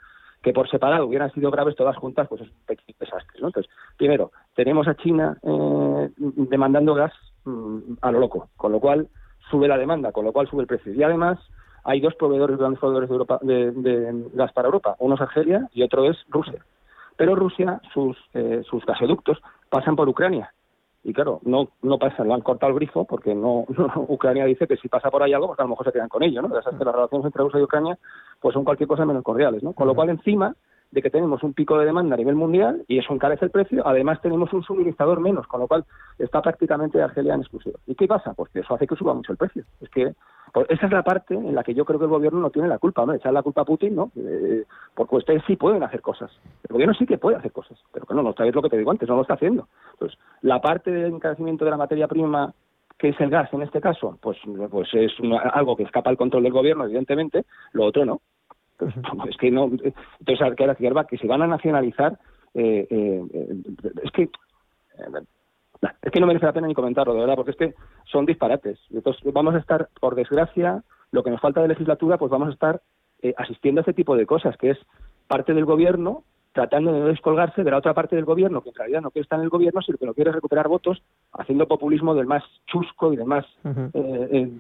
que por separado hubieran sido graves todas juntas, pues es un desastre. ¿no? Entonces, primero, tenemos a China eh, demandando gas Mm, a lo loco, con lo cual sube la demanda, con lo cual sube el precio. Y además hay dos proveedores, grandes proveedores de, Europa, de, gas para Europa, uno es Argelia y otro es Rusia. Pero Rusia, sus, eh, sus gasoductos pasan por Ucrania. Y claro, no, no pasan, lo han cortado el grifo porque [LAUGHS] no, Ucrania dice que si pasa por ahí algo, pues a lo mejor se quedan con ello, ¿no? Ya sabes que las relaciones entre Rusia y Ucrania pues son cualquier cosa menos cordiales, ¿no? Con lo cual encima de que tenemos un pico de demanda a nivel mundial y eso encarece el precio. Además, tenemos un suministrador menos, con lo cual está prácticamente Argelia en exclusiva. ¿Y qué pasa? Pues que eso hace que suba mucho el precio. Es que pues esa es la parte en la que yo creo que el gobierno no tiene la culpa. Hombre, echar la culpa a Putin, ¿no? Eh, porque ustedes sí pueden hacer cosas. El gobierno sí que puede hacer cosas, pero que no, no es lo que te digo antes, no lo está haciendo. Entonces, la parte del encarecimiento de la materia prima que es el gas en este caso, pues, pues es algo que escapa al control del gobierno, evidentemente, lo otro no. Es que no. Entonces, que que se van a nacionalizar es que es que no merece la pena ni comentarlo, de verdad, porque es que son disparates. Entonces, vamos a estar, por desgracia, lo que nos falta de legislatura, pues vamos a estar asistiendo a este tipo de cosas, que es parte del gobierno tratando de no descolgarse de la otra parte del gobierno, que en realidad no quiere estar en el gobierno, sino que no quiere recuperar votos, haciendo populismo del más chusco y del más... eh,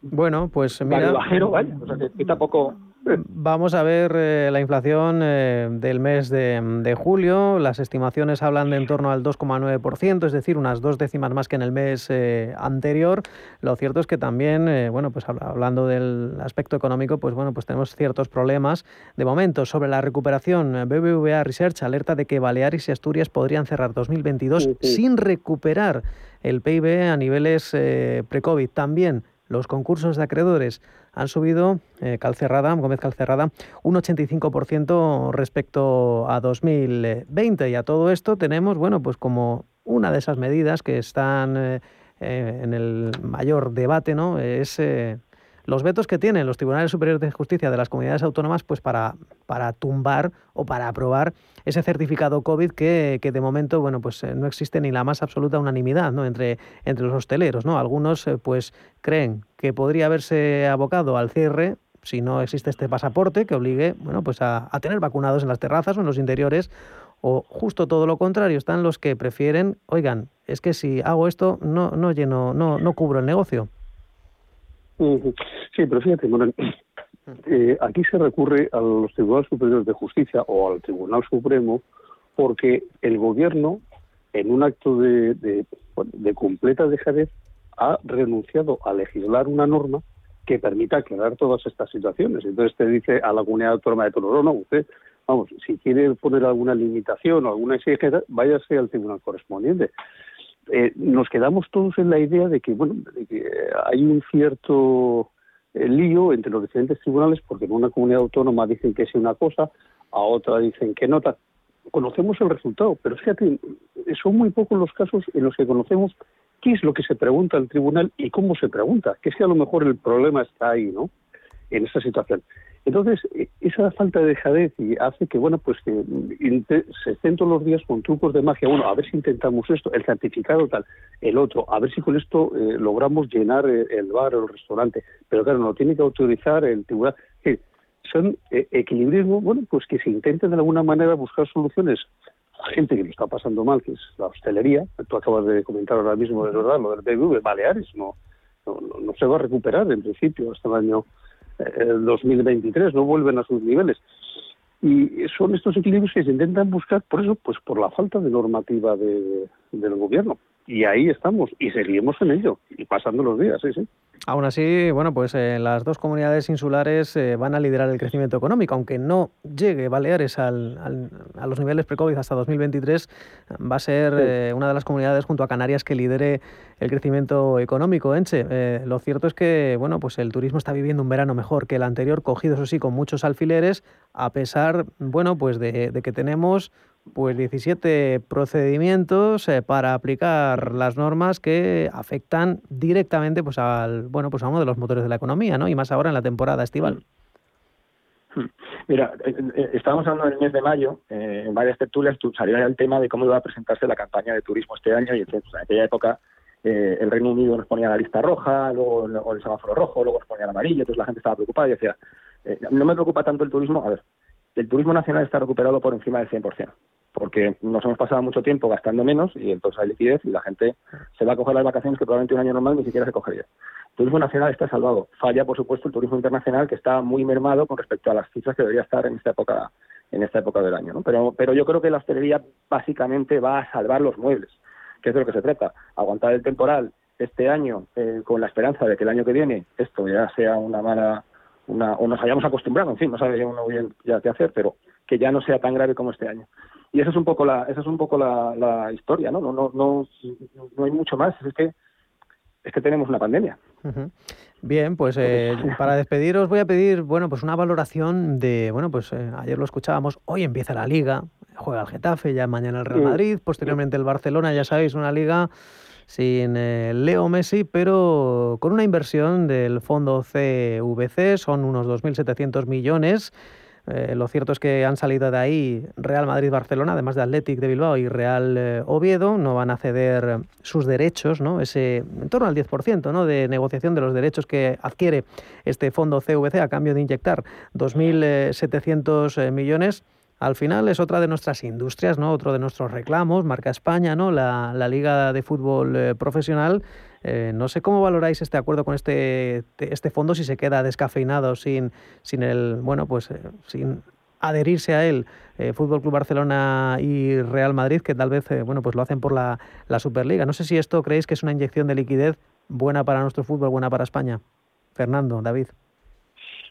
bueno, pues mira... Bajero, vaya, o sea, que tampoco... Vamos a ver eh, la inflación eh, del mes de, julio. Las estimaciones hablan de en torno al 2,9%, es decir, unas dos décimas más que en el mes eh, anterior. Lo cierto es que también, bueno, pues hablando del aspecto económico, pues bueno, pues tenemos ciertos problemas. De momento, sobre la recuperación, BBVA Research alerta de que Baleares y Asturias podrían cerrar 2022 sin recuperar el PIB a niveles pre-COVID. También los concursos de acreedores han subido eh, Calcerrada, Gómez Calcerrada, un 85% respecto a 2020. Y a todo esto tenemos, bueno, pues como una de esas medidas que están eh, eh, en el mayor debate, ¿no? Es los vetos que tienen los tribunales superiores de justicia de las comunidades autónomas pues para, para tumbar o para aprobar ese certificado COVID que, de momento bueno pues eh, no existe ni la más absoluta unanimidad ¿no? entre, entre los hosteleros. ¿no? Algunos eh, pues creen que podría haberse abocado al cierre si no existe este pasaporte que obligue bueno pues a, a tener vacunados en las terrazas o en los interiores o justo todo lo contrario, están los que prefieren, oigan, es que si hago esto no, no lleno, no, no cubro el negocio. Sí, pero fíjate, eh, aquí se recurre a los tribunales superiores de justicia o al Tribunal Supremo porque el gobierno, en un acto de, de, completa dejadez, ha renunciado a legislar una norma que permita aclarar todas estas situaciones. Entonces te dice a la comunidad autónoma de Toro, no, usted, vamos, si quiere poner alguna limitación o alguna exigencia, váyase al tribunal correspondiente. Eh, nos quedamos todos en la idea de que, bueno, de que hay un cierto eh, lío entre los diferentes tribunales porque en una comunidad autónoma dicen que es una cosa, a otra dicen que no. Conocemos el resultado, pero fíjate, son muy pocos los casos en los que conocemos qué es lo que se pregunta al tribunal y cómo se pregunta, que es que a lo mejor el problema está ahí, ¿no? En esa situación. Entonces, e, esa falta de dejadez hace que, bueno, pues que se estén todos los días con trucos de magia. Bueno, a ver si intentamos esto, el certificado tal, el otro, a ver si con esto eh, logramos llenar eh, el bar o el restaurante. Pero claro, no tiene que autorizar el tribunal. son eh, equilibrismos, bueno, pues que se intenten de alguna manera buscar soluciones a gente que lo está pasando mal, que es la hostelería. Tú acabas de comentar ahora mismo, de verdad, lo del BBV, Baleares, no, no se va a recuperar en principio hasta el año el 2023, no vuelven a sus niveles. Y son estos equilibrios que se intentan buscar, por eso, pues por la falta de normativa de, del gobierno. Y ahí estamos, y seguimos en ello, y pasando los días, sí, sí. Aún así, bueno, pues eh, las dos comunidades insulares eh, van a liderar el crecimiento económico, aunque no llegue Baleares al, a los niveles pre-COVID hasta 2023, va a ser eh, una de las comunidades junto a Canarias que lidere el crecimiento económico. Enche, lo cierto es que, bueno, pues el turismo está viviendo un verano mejor que el anterior, cogido eso sí con muchos alfileres, a pesar, bueno, pues de, de que tenemos pues 17 procedimientos eh, para aplicar las normas que afectan directamente pues al bueno pues a uno de los motores de la economía, ¿no? Y más ahora en la temporada estival. Hmm. Mira, eh, eh, estábamos hablando del mes de mayo, en varias tertulias salió el tema de cómo iba a presentarse la campaña de turismo este año y entonces, en aquella época el Reino Unido nos ponía la lista roja, luego el semáforo rojo, luego nos ponía el amarillo, entonces la gente estaba preocupada y decía, no me preocupa tanto el turismo, a ver, el turismo nacional está recuperado por encima del 100% porque nos hemos pasado mucho tiempo gastando menos y entonces hay liquidez y la gente se va a coger las vacaciones que probablemente un año normal ni siquiera se cogería. El turismo nacional está salvado. Falla, por supuesto, el turismo internacional que está muy mermado con respecto a las cifras que debería estar en esta época en esta época del año. ¿no? Pero, pero yo creo que la hostelería básicamente va a salvar los muebles, que es de lo que se trata. Aguantar el temporal este año eh, con la esperanza de que el año que viene esto ya sea una mala una, o nos hayamos acostumbrado, en fin, no sabe uno bien ya qué hacer, pero que ya no sea tan grave como este año. Y esa es un poco la esa es un poco la, la historia no no no no no hay mucho más es que es que tenemos una pandemia. Bien, pues eh, para despediros voy a pedir, bueno, pues una valoración de, bueno, pues eh, ayer lo escuchábamos, hoy empieza la liga, juega el Getafe, ya mañana el Real Madrid, posteriormente el Barcelona, ya sabéis, una liga sin eh, Leo Messi, pero con una inversión del fondo CVC, son unos 2.700 millones Eh, lo cierto es que han salido de ahí Real Madrid-Barcelona, además de Athletic de Bilbao y Real eh, Oviedo, no van a ceder sus derechos, ¿no? ese en torno al 10% ¿no? de negociación de los derechos que adquiere este fondo CVC a cambio de inyectar 2.700 millones al final es otra de nuestras industrias, ¿no? Otro de nuestros reclamos, marca España, ¿no? La, Liga de Fútbol eh, Profesional. Eh, no sé cómo valoráis este acuerdo con este, este fondo, si se queda descafeinado sin, sin el, bueno, pues eh, sin adherirse a él Fútbol Club Barcelona y Real Madrid, que tal vez bueno, pues lo hacen por la, la Superliga. No sé si esto creéis que es una inyección de liquidez buena para nuestro fútbol, buena para España. Fernando, David.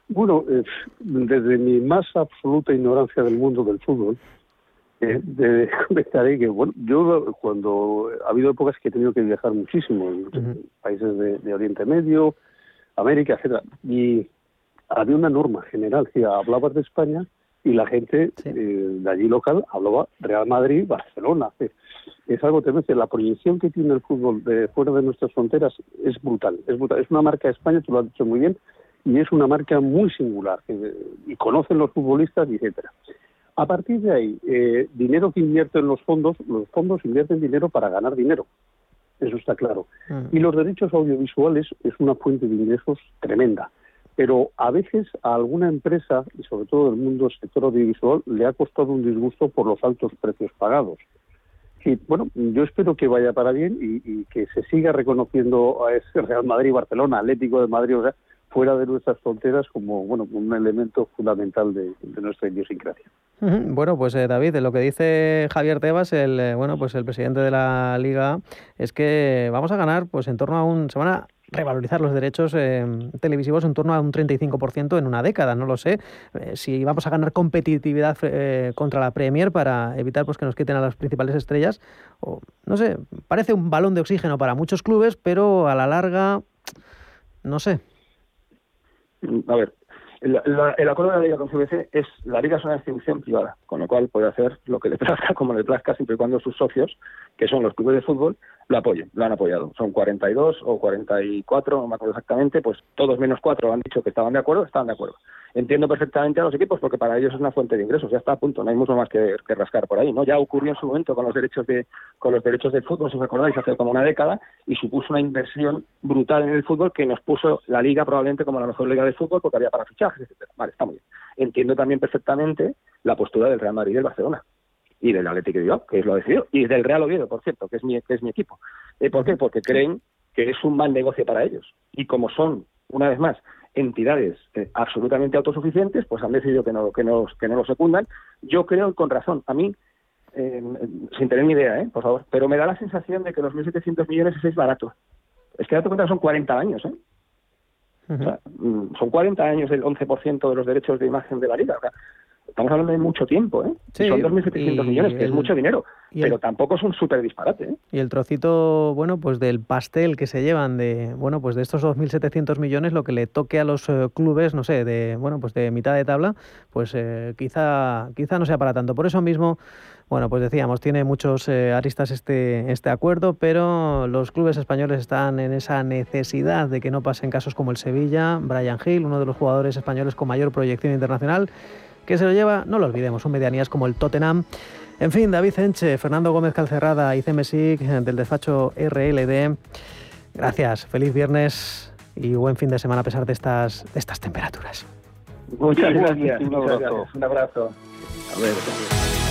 Bueno, eh, desde mi más absoluta ignorancia del mundo del fútbol, eh, [LAUGHS] comentaré que, bueno, yo cuando ha habido épocas que he tenido que viajar muchísimo en países de, Oriente Medio, América, etcétera, y había una norma general que hablabas de España y la gente eh, de allí local hablaba Real Madrid, Barcelona. Es, algo tremendo. La proyección que tiene el fútbol de fuera de nuestras fronteras es brutal. Es brutal. Es una marca de España, tú lo has dicho muy bien, y es una marca muy singular y conocen los futbolistas, etcétera. A partir de ahí, eh, dinero que invierten los fondos, los fondos invierten dinero para ganar dinero, eso está claro. Mm. Y los derechos audiovisuales es una fuente de ingresos tremenda, pero a veces a alguna empresa, y sobre todo del mundo del sector audiovisual, le ha costado un disgusto por los altos precios pagados. Y bueno, yo espero que vaya para bien y, que se siga reconociendo a ese Real Madrid, Barcelona, Atlético de Madrid, o sea, fuera de nuestras fronteras como bueno un elemento fundamental de, nuestra idiosincrasia. Bueno, pues eh, David, lo que dice Javier Tebas, el eh, bueno, pues el presidente de la Liga, es que vamos a ganar, pues en torno a un, se van a revalorizar los derechos eh, televisivos en torno a un 35% en una década, no lo sé. si vamos a ganar competitividad contra la Premier para evitar pues que nos quiten a las principales estrellas, o no sé, parece un balón de oxígeno para muchos clubes, pero a la larga, no sé a ver, el, acuerdo de la Liga con CVC es, la Liga es una institución privada, con lo cual puede hacer lo que le [LAUGHS] plazca como le plazca siempre y cuando sus socios, que son los clubes de fútbol, lo apoyen, lo han apoyado. Son 42 o 44, no me acuerdo exactamente, pues todos menos cuatro han dicho que estaban de acuerdo, estaban de acuerdo entiendo perfectamente a los equipos porque para ellos es una fuente de ingresos, ya está a punto, no hay mucho más que, rascar por ahí, ¿no? Ya ocurrió en su momento con los derechos de con los derechos del fútbol, si os recordáis, hace como una década y supuso una inversión brutal en el fútbol que nos puso la liga probablemente como la mejor liga de fútbol porque había para fichajes, etcétera. Vale, está muy bien. Entiendo también perfectamente la postura del Real Madrid y del Barcelona y del Atlético de Bilbao, que es lo decidido, y del Real Oviedo, por cierto, que es mi que es mi equipo. ¿Eh, ¿Por qué? Porque creen que es un mal negocio para ellos. Y como son, una vez más, entidades eh, absolutamente autosuficientes, pues han decidido que no, que no, que no lo secundan. Yo creo, con razón, a mí, sin tener ni idea, ¿eh? por favor, pero me da la sensación de que los 1.700 millones es barato. Es que date cuenta que son 40 años, ¿eh? Mm, son 40 años el 11% de los derechos de imagen de la liga. Estamos hablando de mucho tiempo, ¿eh? son 2.700 millones, que es mucho dinero, pero tampoco es un súper disparate. ¿eh? Y el trocito, bueno, pues del pastel que se llevan de, bueno, pues de estos 2.700 millones, lo que le toque a los eh, clubes, no sé, de, bueno, pues de mitad de tabla, pues eh, quizá, quizá no sea para tanto. Por eso mismo, bueno, pues decíamos, tiene muchos eh, aristas este, este acuerdo, pero los clubes españoles están en esa necesidad de que no pasen casos como el Sevilla, Brian Hill, uno de los jugadores españoles con mayor proyección internacional, que se lo lleva, no lo olvidemos, son medianías como el Tottenham. En fin, David Enche, Fernando Gómez Calcerrada y CMSIC del despacho RLD. Gracias, feliz viernes y buen fin de semana a pesar de estas, de estas temperaturas. Muchas gracias. Un abrazo. Un abrazo. A ver.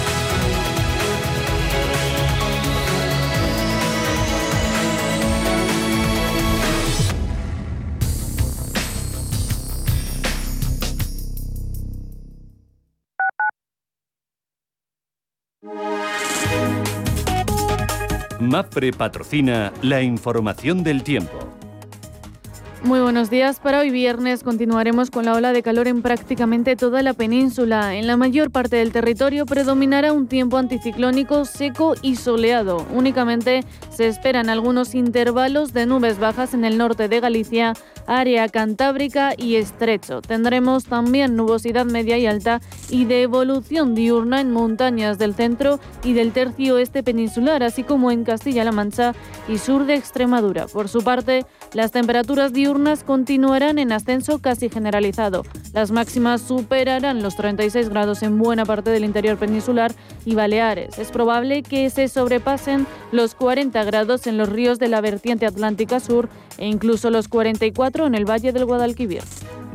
MAPRE patrocina la información del tiempo. Muy buenos días. Para hoy viernes continuaremos con la ola de calor en prácticamente toda la península. En la mayor parte del territorio predominará un tiempo anticiclónico seco y soleado. Únicamente se esperan algunos intervalos de nubes bajas en el norte de Galicia, área cantábrica y estrecho. Tendremos también nubosidad media y alta y de evolución diurna en montañas del centro y del tercio oeste peninsular, así como en Castilla-La Mancha y sur de Extremadura. Por su parte, las temperaturas diurnas continuarán en ascenso casi generalizado. Las máximas superarán los 36 grados en buena parte del interior peninsular y Baleares. Es probable que se sobrepasen los 40 grados en los ríos de la vertiente atlántica sur e incluso los 44 en el valle del Guadalquivir.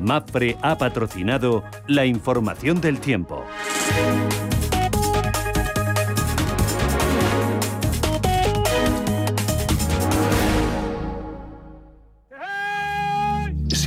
MAPFRE ha patrocinado la información del tiempo.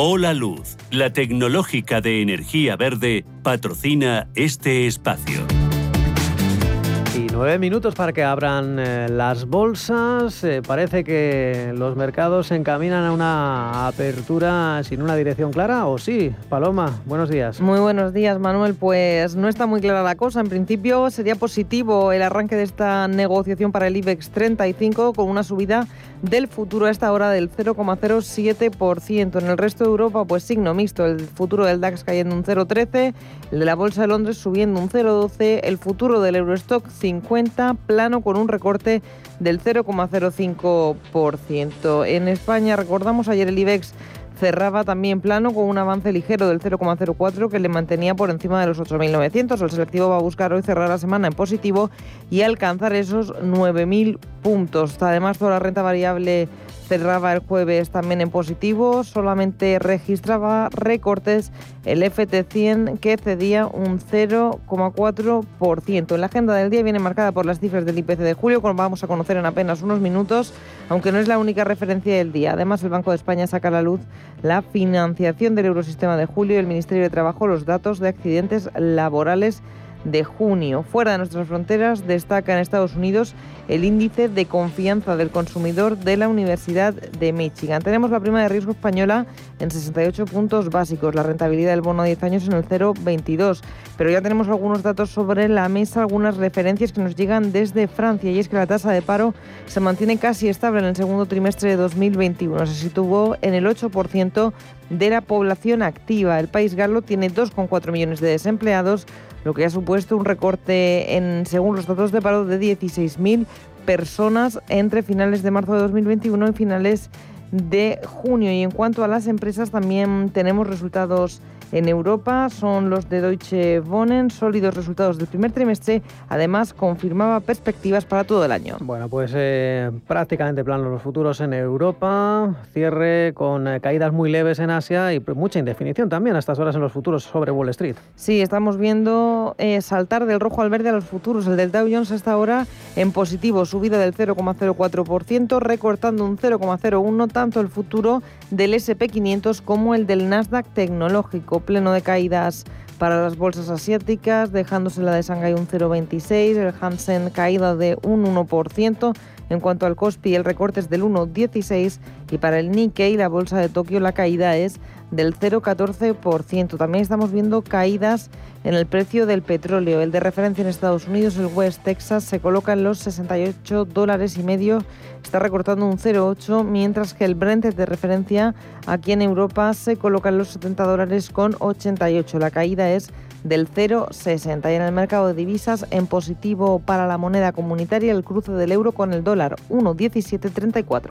Hola Luz, la tecnológica de energía verde, patrocina este espacio. Y nueve minutos para que abran eh, las bolsas. Eh, parece que los mercados se encaminan a una apertura sin una dirección clara, ¿o sí? Paloma, buenos días. Muy buenos días, Manuel. Pues no está muy clara la cosa. En principio sería positivo el arranque de esta negociación para el IBEX 35 con una subida del futuro a esta hora del 0,07%. En el resto de Europa, pues signo mixto. El futuro del DAX cayendo un 0,13%, el de la Bolsa de Londres subiendo un 0,12%, el futuro del Eurostock 50 plano con un recorte del 0,05%. En España, recordamos ayer el IBEX cerraba también plano con un avance ligero del 0,04 que le mantenía por encima de los 8.900. El selectivo va a buscar hoy cerrar la semana en positivo y alcanzar esos 9.000 puntos. Además, toda la renta variable cerraba el jueves también en positivo, solamente registraba recortes el FT100 que cedía un 0,4%. En la agenda del día viene marcada por las cifras del IPC de julio, como vamos a conocer en apenas unos minutos, aunque no es la única referencia del día. Además, el Banco de España saca a la luz la financiación del Eurosistema de julio y el Ministerio de Trabajo los datos de accidentes laborales de junio. Fuera de nuestras fronteras destaca en Estados Unidos el índice de confianza del consumidor de la Universidad de Michigan. Tenemos la prima de riesgo española en 68 puntos básicos, la rentabilidad del bono a 10 años en el 0,22. Pero ya tenemos algunos datos sobre la mesa, algunas referencias que nos llegan desde Francia y es que la tasa de paro se mantiene casi estable en el segundo trimestre de 2021. Se situó en el 8% de la población activa. El país galo tiene 2,4 millones de desempleados lo que ha supuesto un recorte en, según los datos de paro, de 16.000 personas entre finales de marzo de 2021 y finales de junio. Y en cuanto a las empresas, también tenemos resultados en Europa son los de Deutsche Wohnen, sólidos resultados del primer trimestre, además confirmaba perspectivas para todo el año. Bueno, pues eh, prácticamente planos los futuros en Europa, cierre con eh, caídas muy leves en Asia y mucha indefinición también a estas horas en los futuros sobre Wall Street. Sí, estamos viendo eh, saltar del rojo al verde a los futuros, el del Dow Jones hasta ahora en positivo, subida del 0,04%, recortando un 0,01 tanto el futuro del SP500 como el del Nasdaq tecnológico, pleno de caídas para las bolsas asiáticas, dejándose la de Shanghai un 0,26, el Hansen caída de un 1%, en cuanto al Kospi el recorte es del 1,16 y para el Nikkei la bolsa de Tokio la caída es del 0,14%. También estamos viendo caídas en el precio del petróleo. El de referencia en Estados Unidos, el West Texas, se coloca en los 68 dólares y medio, está recortando un 0,8, mientras que el Brent de referencia aquí en Europa se coloca en los 70 dólares con 88. La caída es del 0,60. Y en el mercado de divisas, en positivo para la moneda comunitaria, el cruce del euro con el dólar 1,1734.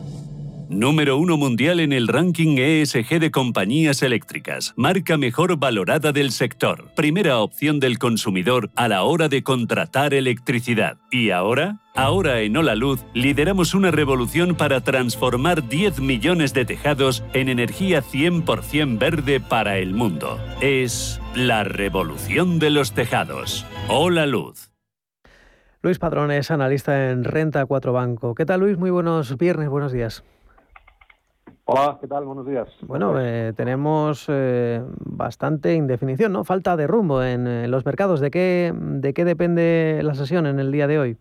Número uno mundial en el ranking ESG de compañías eléctricas. Marca mejor valorada del sector. Primera opción del consumidor a la hora de contratar electricidad. ¿Y ahora? Ahora en Hola Luz lideramos una revolución para transformar 10 millones de tejados en energía 100% verde para el mundo. Es la revolución de los tejados. Hola Luz. Luis Padrón es analista en Renta 4 Banco. ¿Qué tal Luis? Muy buenos viernes, buenos días. Hola, ¿qué tal? Buenos días. Bueno, eh, tenemos eh, bastante indefinición, ¿no? Falta de rumbo en, los mercados. ¿De qué, ¿De qué depende la sesión en el día de hoy?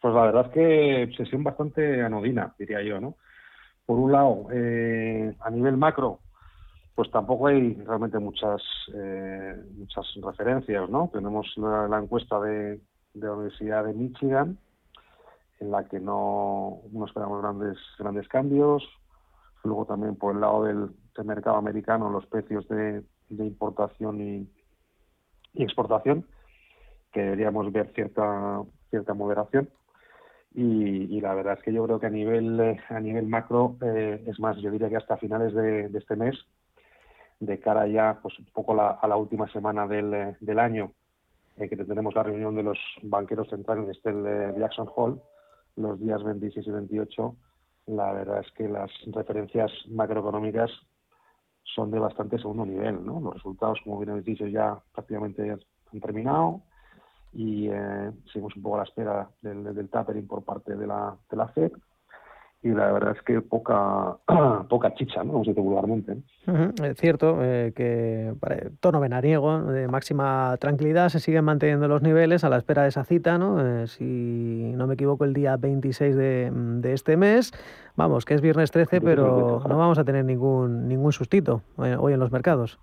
Pues la verdad es que sesión bastante anodina, diría yo, ¿no? Por un lado, eh, a nivel macro, pues tampoco hay realmente muchas muchas referencias, ¿no? Tenemos la, encuesta de, de la Universidad de Michigan, en la que no, no esperamos grandes, grandes cambios. Luego también por el lado del, mercado americano los precios de, importación y, exportación, que deberíamos ver cierta, cierta moderación. Y, la verdad es que yo creo que a nivel, a nivel macro, eh, es más, yo diría que hasta finales de, este mes, de cara ya pues un poco a la última semana del, del año, eh, que tenemos la reunión de los banqueros centrales este, de Jackson Hall, los días 26 y 28, la verdad es que las referencias macroeconómicas son de bastante segundo nivel. ¿no? Los resultados, como bien habéis dicho, ya prácticamente han terminado y eh, seguimos un poco a la espera del, del tapering por parte de la, de la FED y la verdad es que poca [CLEARS THROAT] poca chicha, ¿no? Vamos a vulgarmente. Es cierto eh, que para tono venariego, de máxima tranquilidad, se siguen manteniendo los niveles a la espera de esa cita, ¿no? Eh, si no me equivoco, el día 26 de, de, este mes. Vamos, que es viernes 13, pero no vamos a tener ningún ningún sustito eh, hoy en los mercados.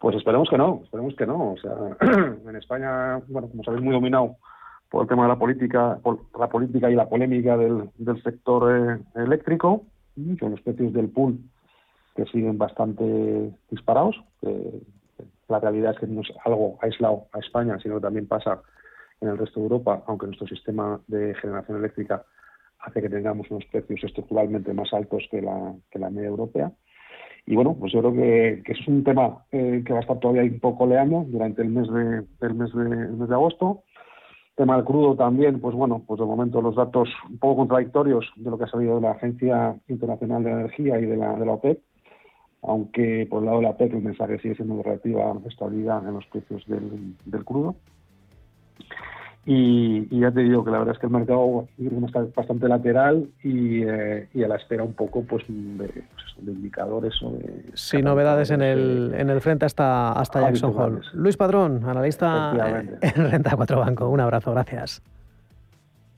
Pues esperemos que no, esperemos que no. O sea, [CLEARS THROAT] en España, bueno, como sabéis, muy dominado por el tema de la política, por la política y la polémica del, sector eh, eléctrico, con los precios del pool que siguen bastante disparados. la realidad es que no es algo aislado a España, sino que también pasa en el resto de Europa, aunque nuestro sistema de generación eléctrica hace que tengamos unos precios estructuralmente más altos que la, media europea. Y bueno, pues yo creo que, es un tema eh, que va a estar todavía un poco leando durante el mes de, el mes de agosto tema del crudo también, pues bueno, pues de momento los datos un poco contradictorios de lo que ha salido de la Agencia Internacional de Energía y de la, de la OPEP, aunque por el lado de la OPEP el mensaje sigue siendo relativa estabilidad en los precios del crudo. Y, ya te digo que la verdad es que el mercado está bastante lateral y, eh, y a la espera un poco pues de, pues indicadores o de... Sí, novedades en el, en el frente hasta, hasta Jackson Hole. Luis Padrón, analista en Renta 4 Banco. Un abrazo, gracias.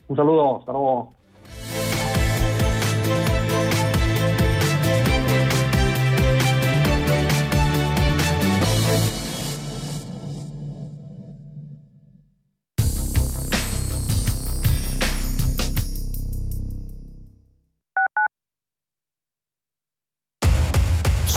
Un saludo, hasta luego.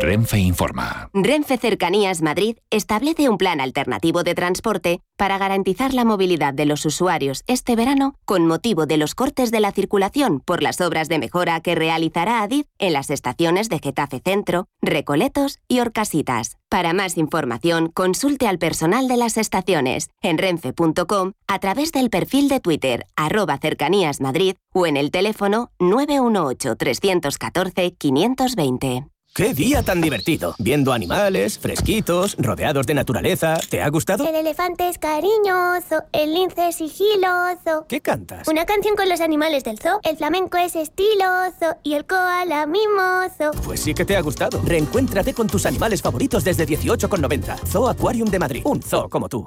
Renfe informa. Renfe Cercanías Madrid establece un plan alternativo de transporte para garantizar la movilidad de los usuarios este verano con motivo de los cortes de la circulación por las obras de mejora que realizará Adif en las estaciones de Getafe Centro, Recoletos y Orcasitas. Para más información, consulte al personal de las estaciones en renfe.com a través del perfil de Twitter arroba cercanías Madrid o en el teléfono 918 314 520. ¡Qué día tan divertido! Viendo animales, fresquitos, rodeados de naturaleza. ¿Te ha gustado? El elefante es cariñoso, el lince es sigiloso. ¿Qué cantas? Una canción con los animales del zoo. El flamenco es estiloso y el koala mimoso. Pues sí que te ha gustado. Reencuéntrate con tus animales favoritos desde 18,90. Zoo Aquarium de Madrid. Un zoo como tú.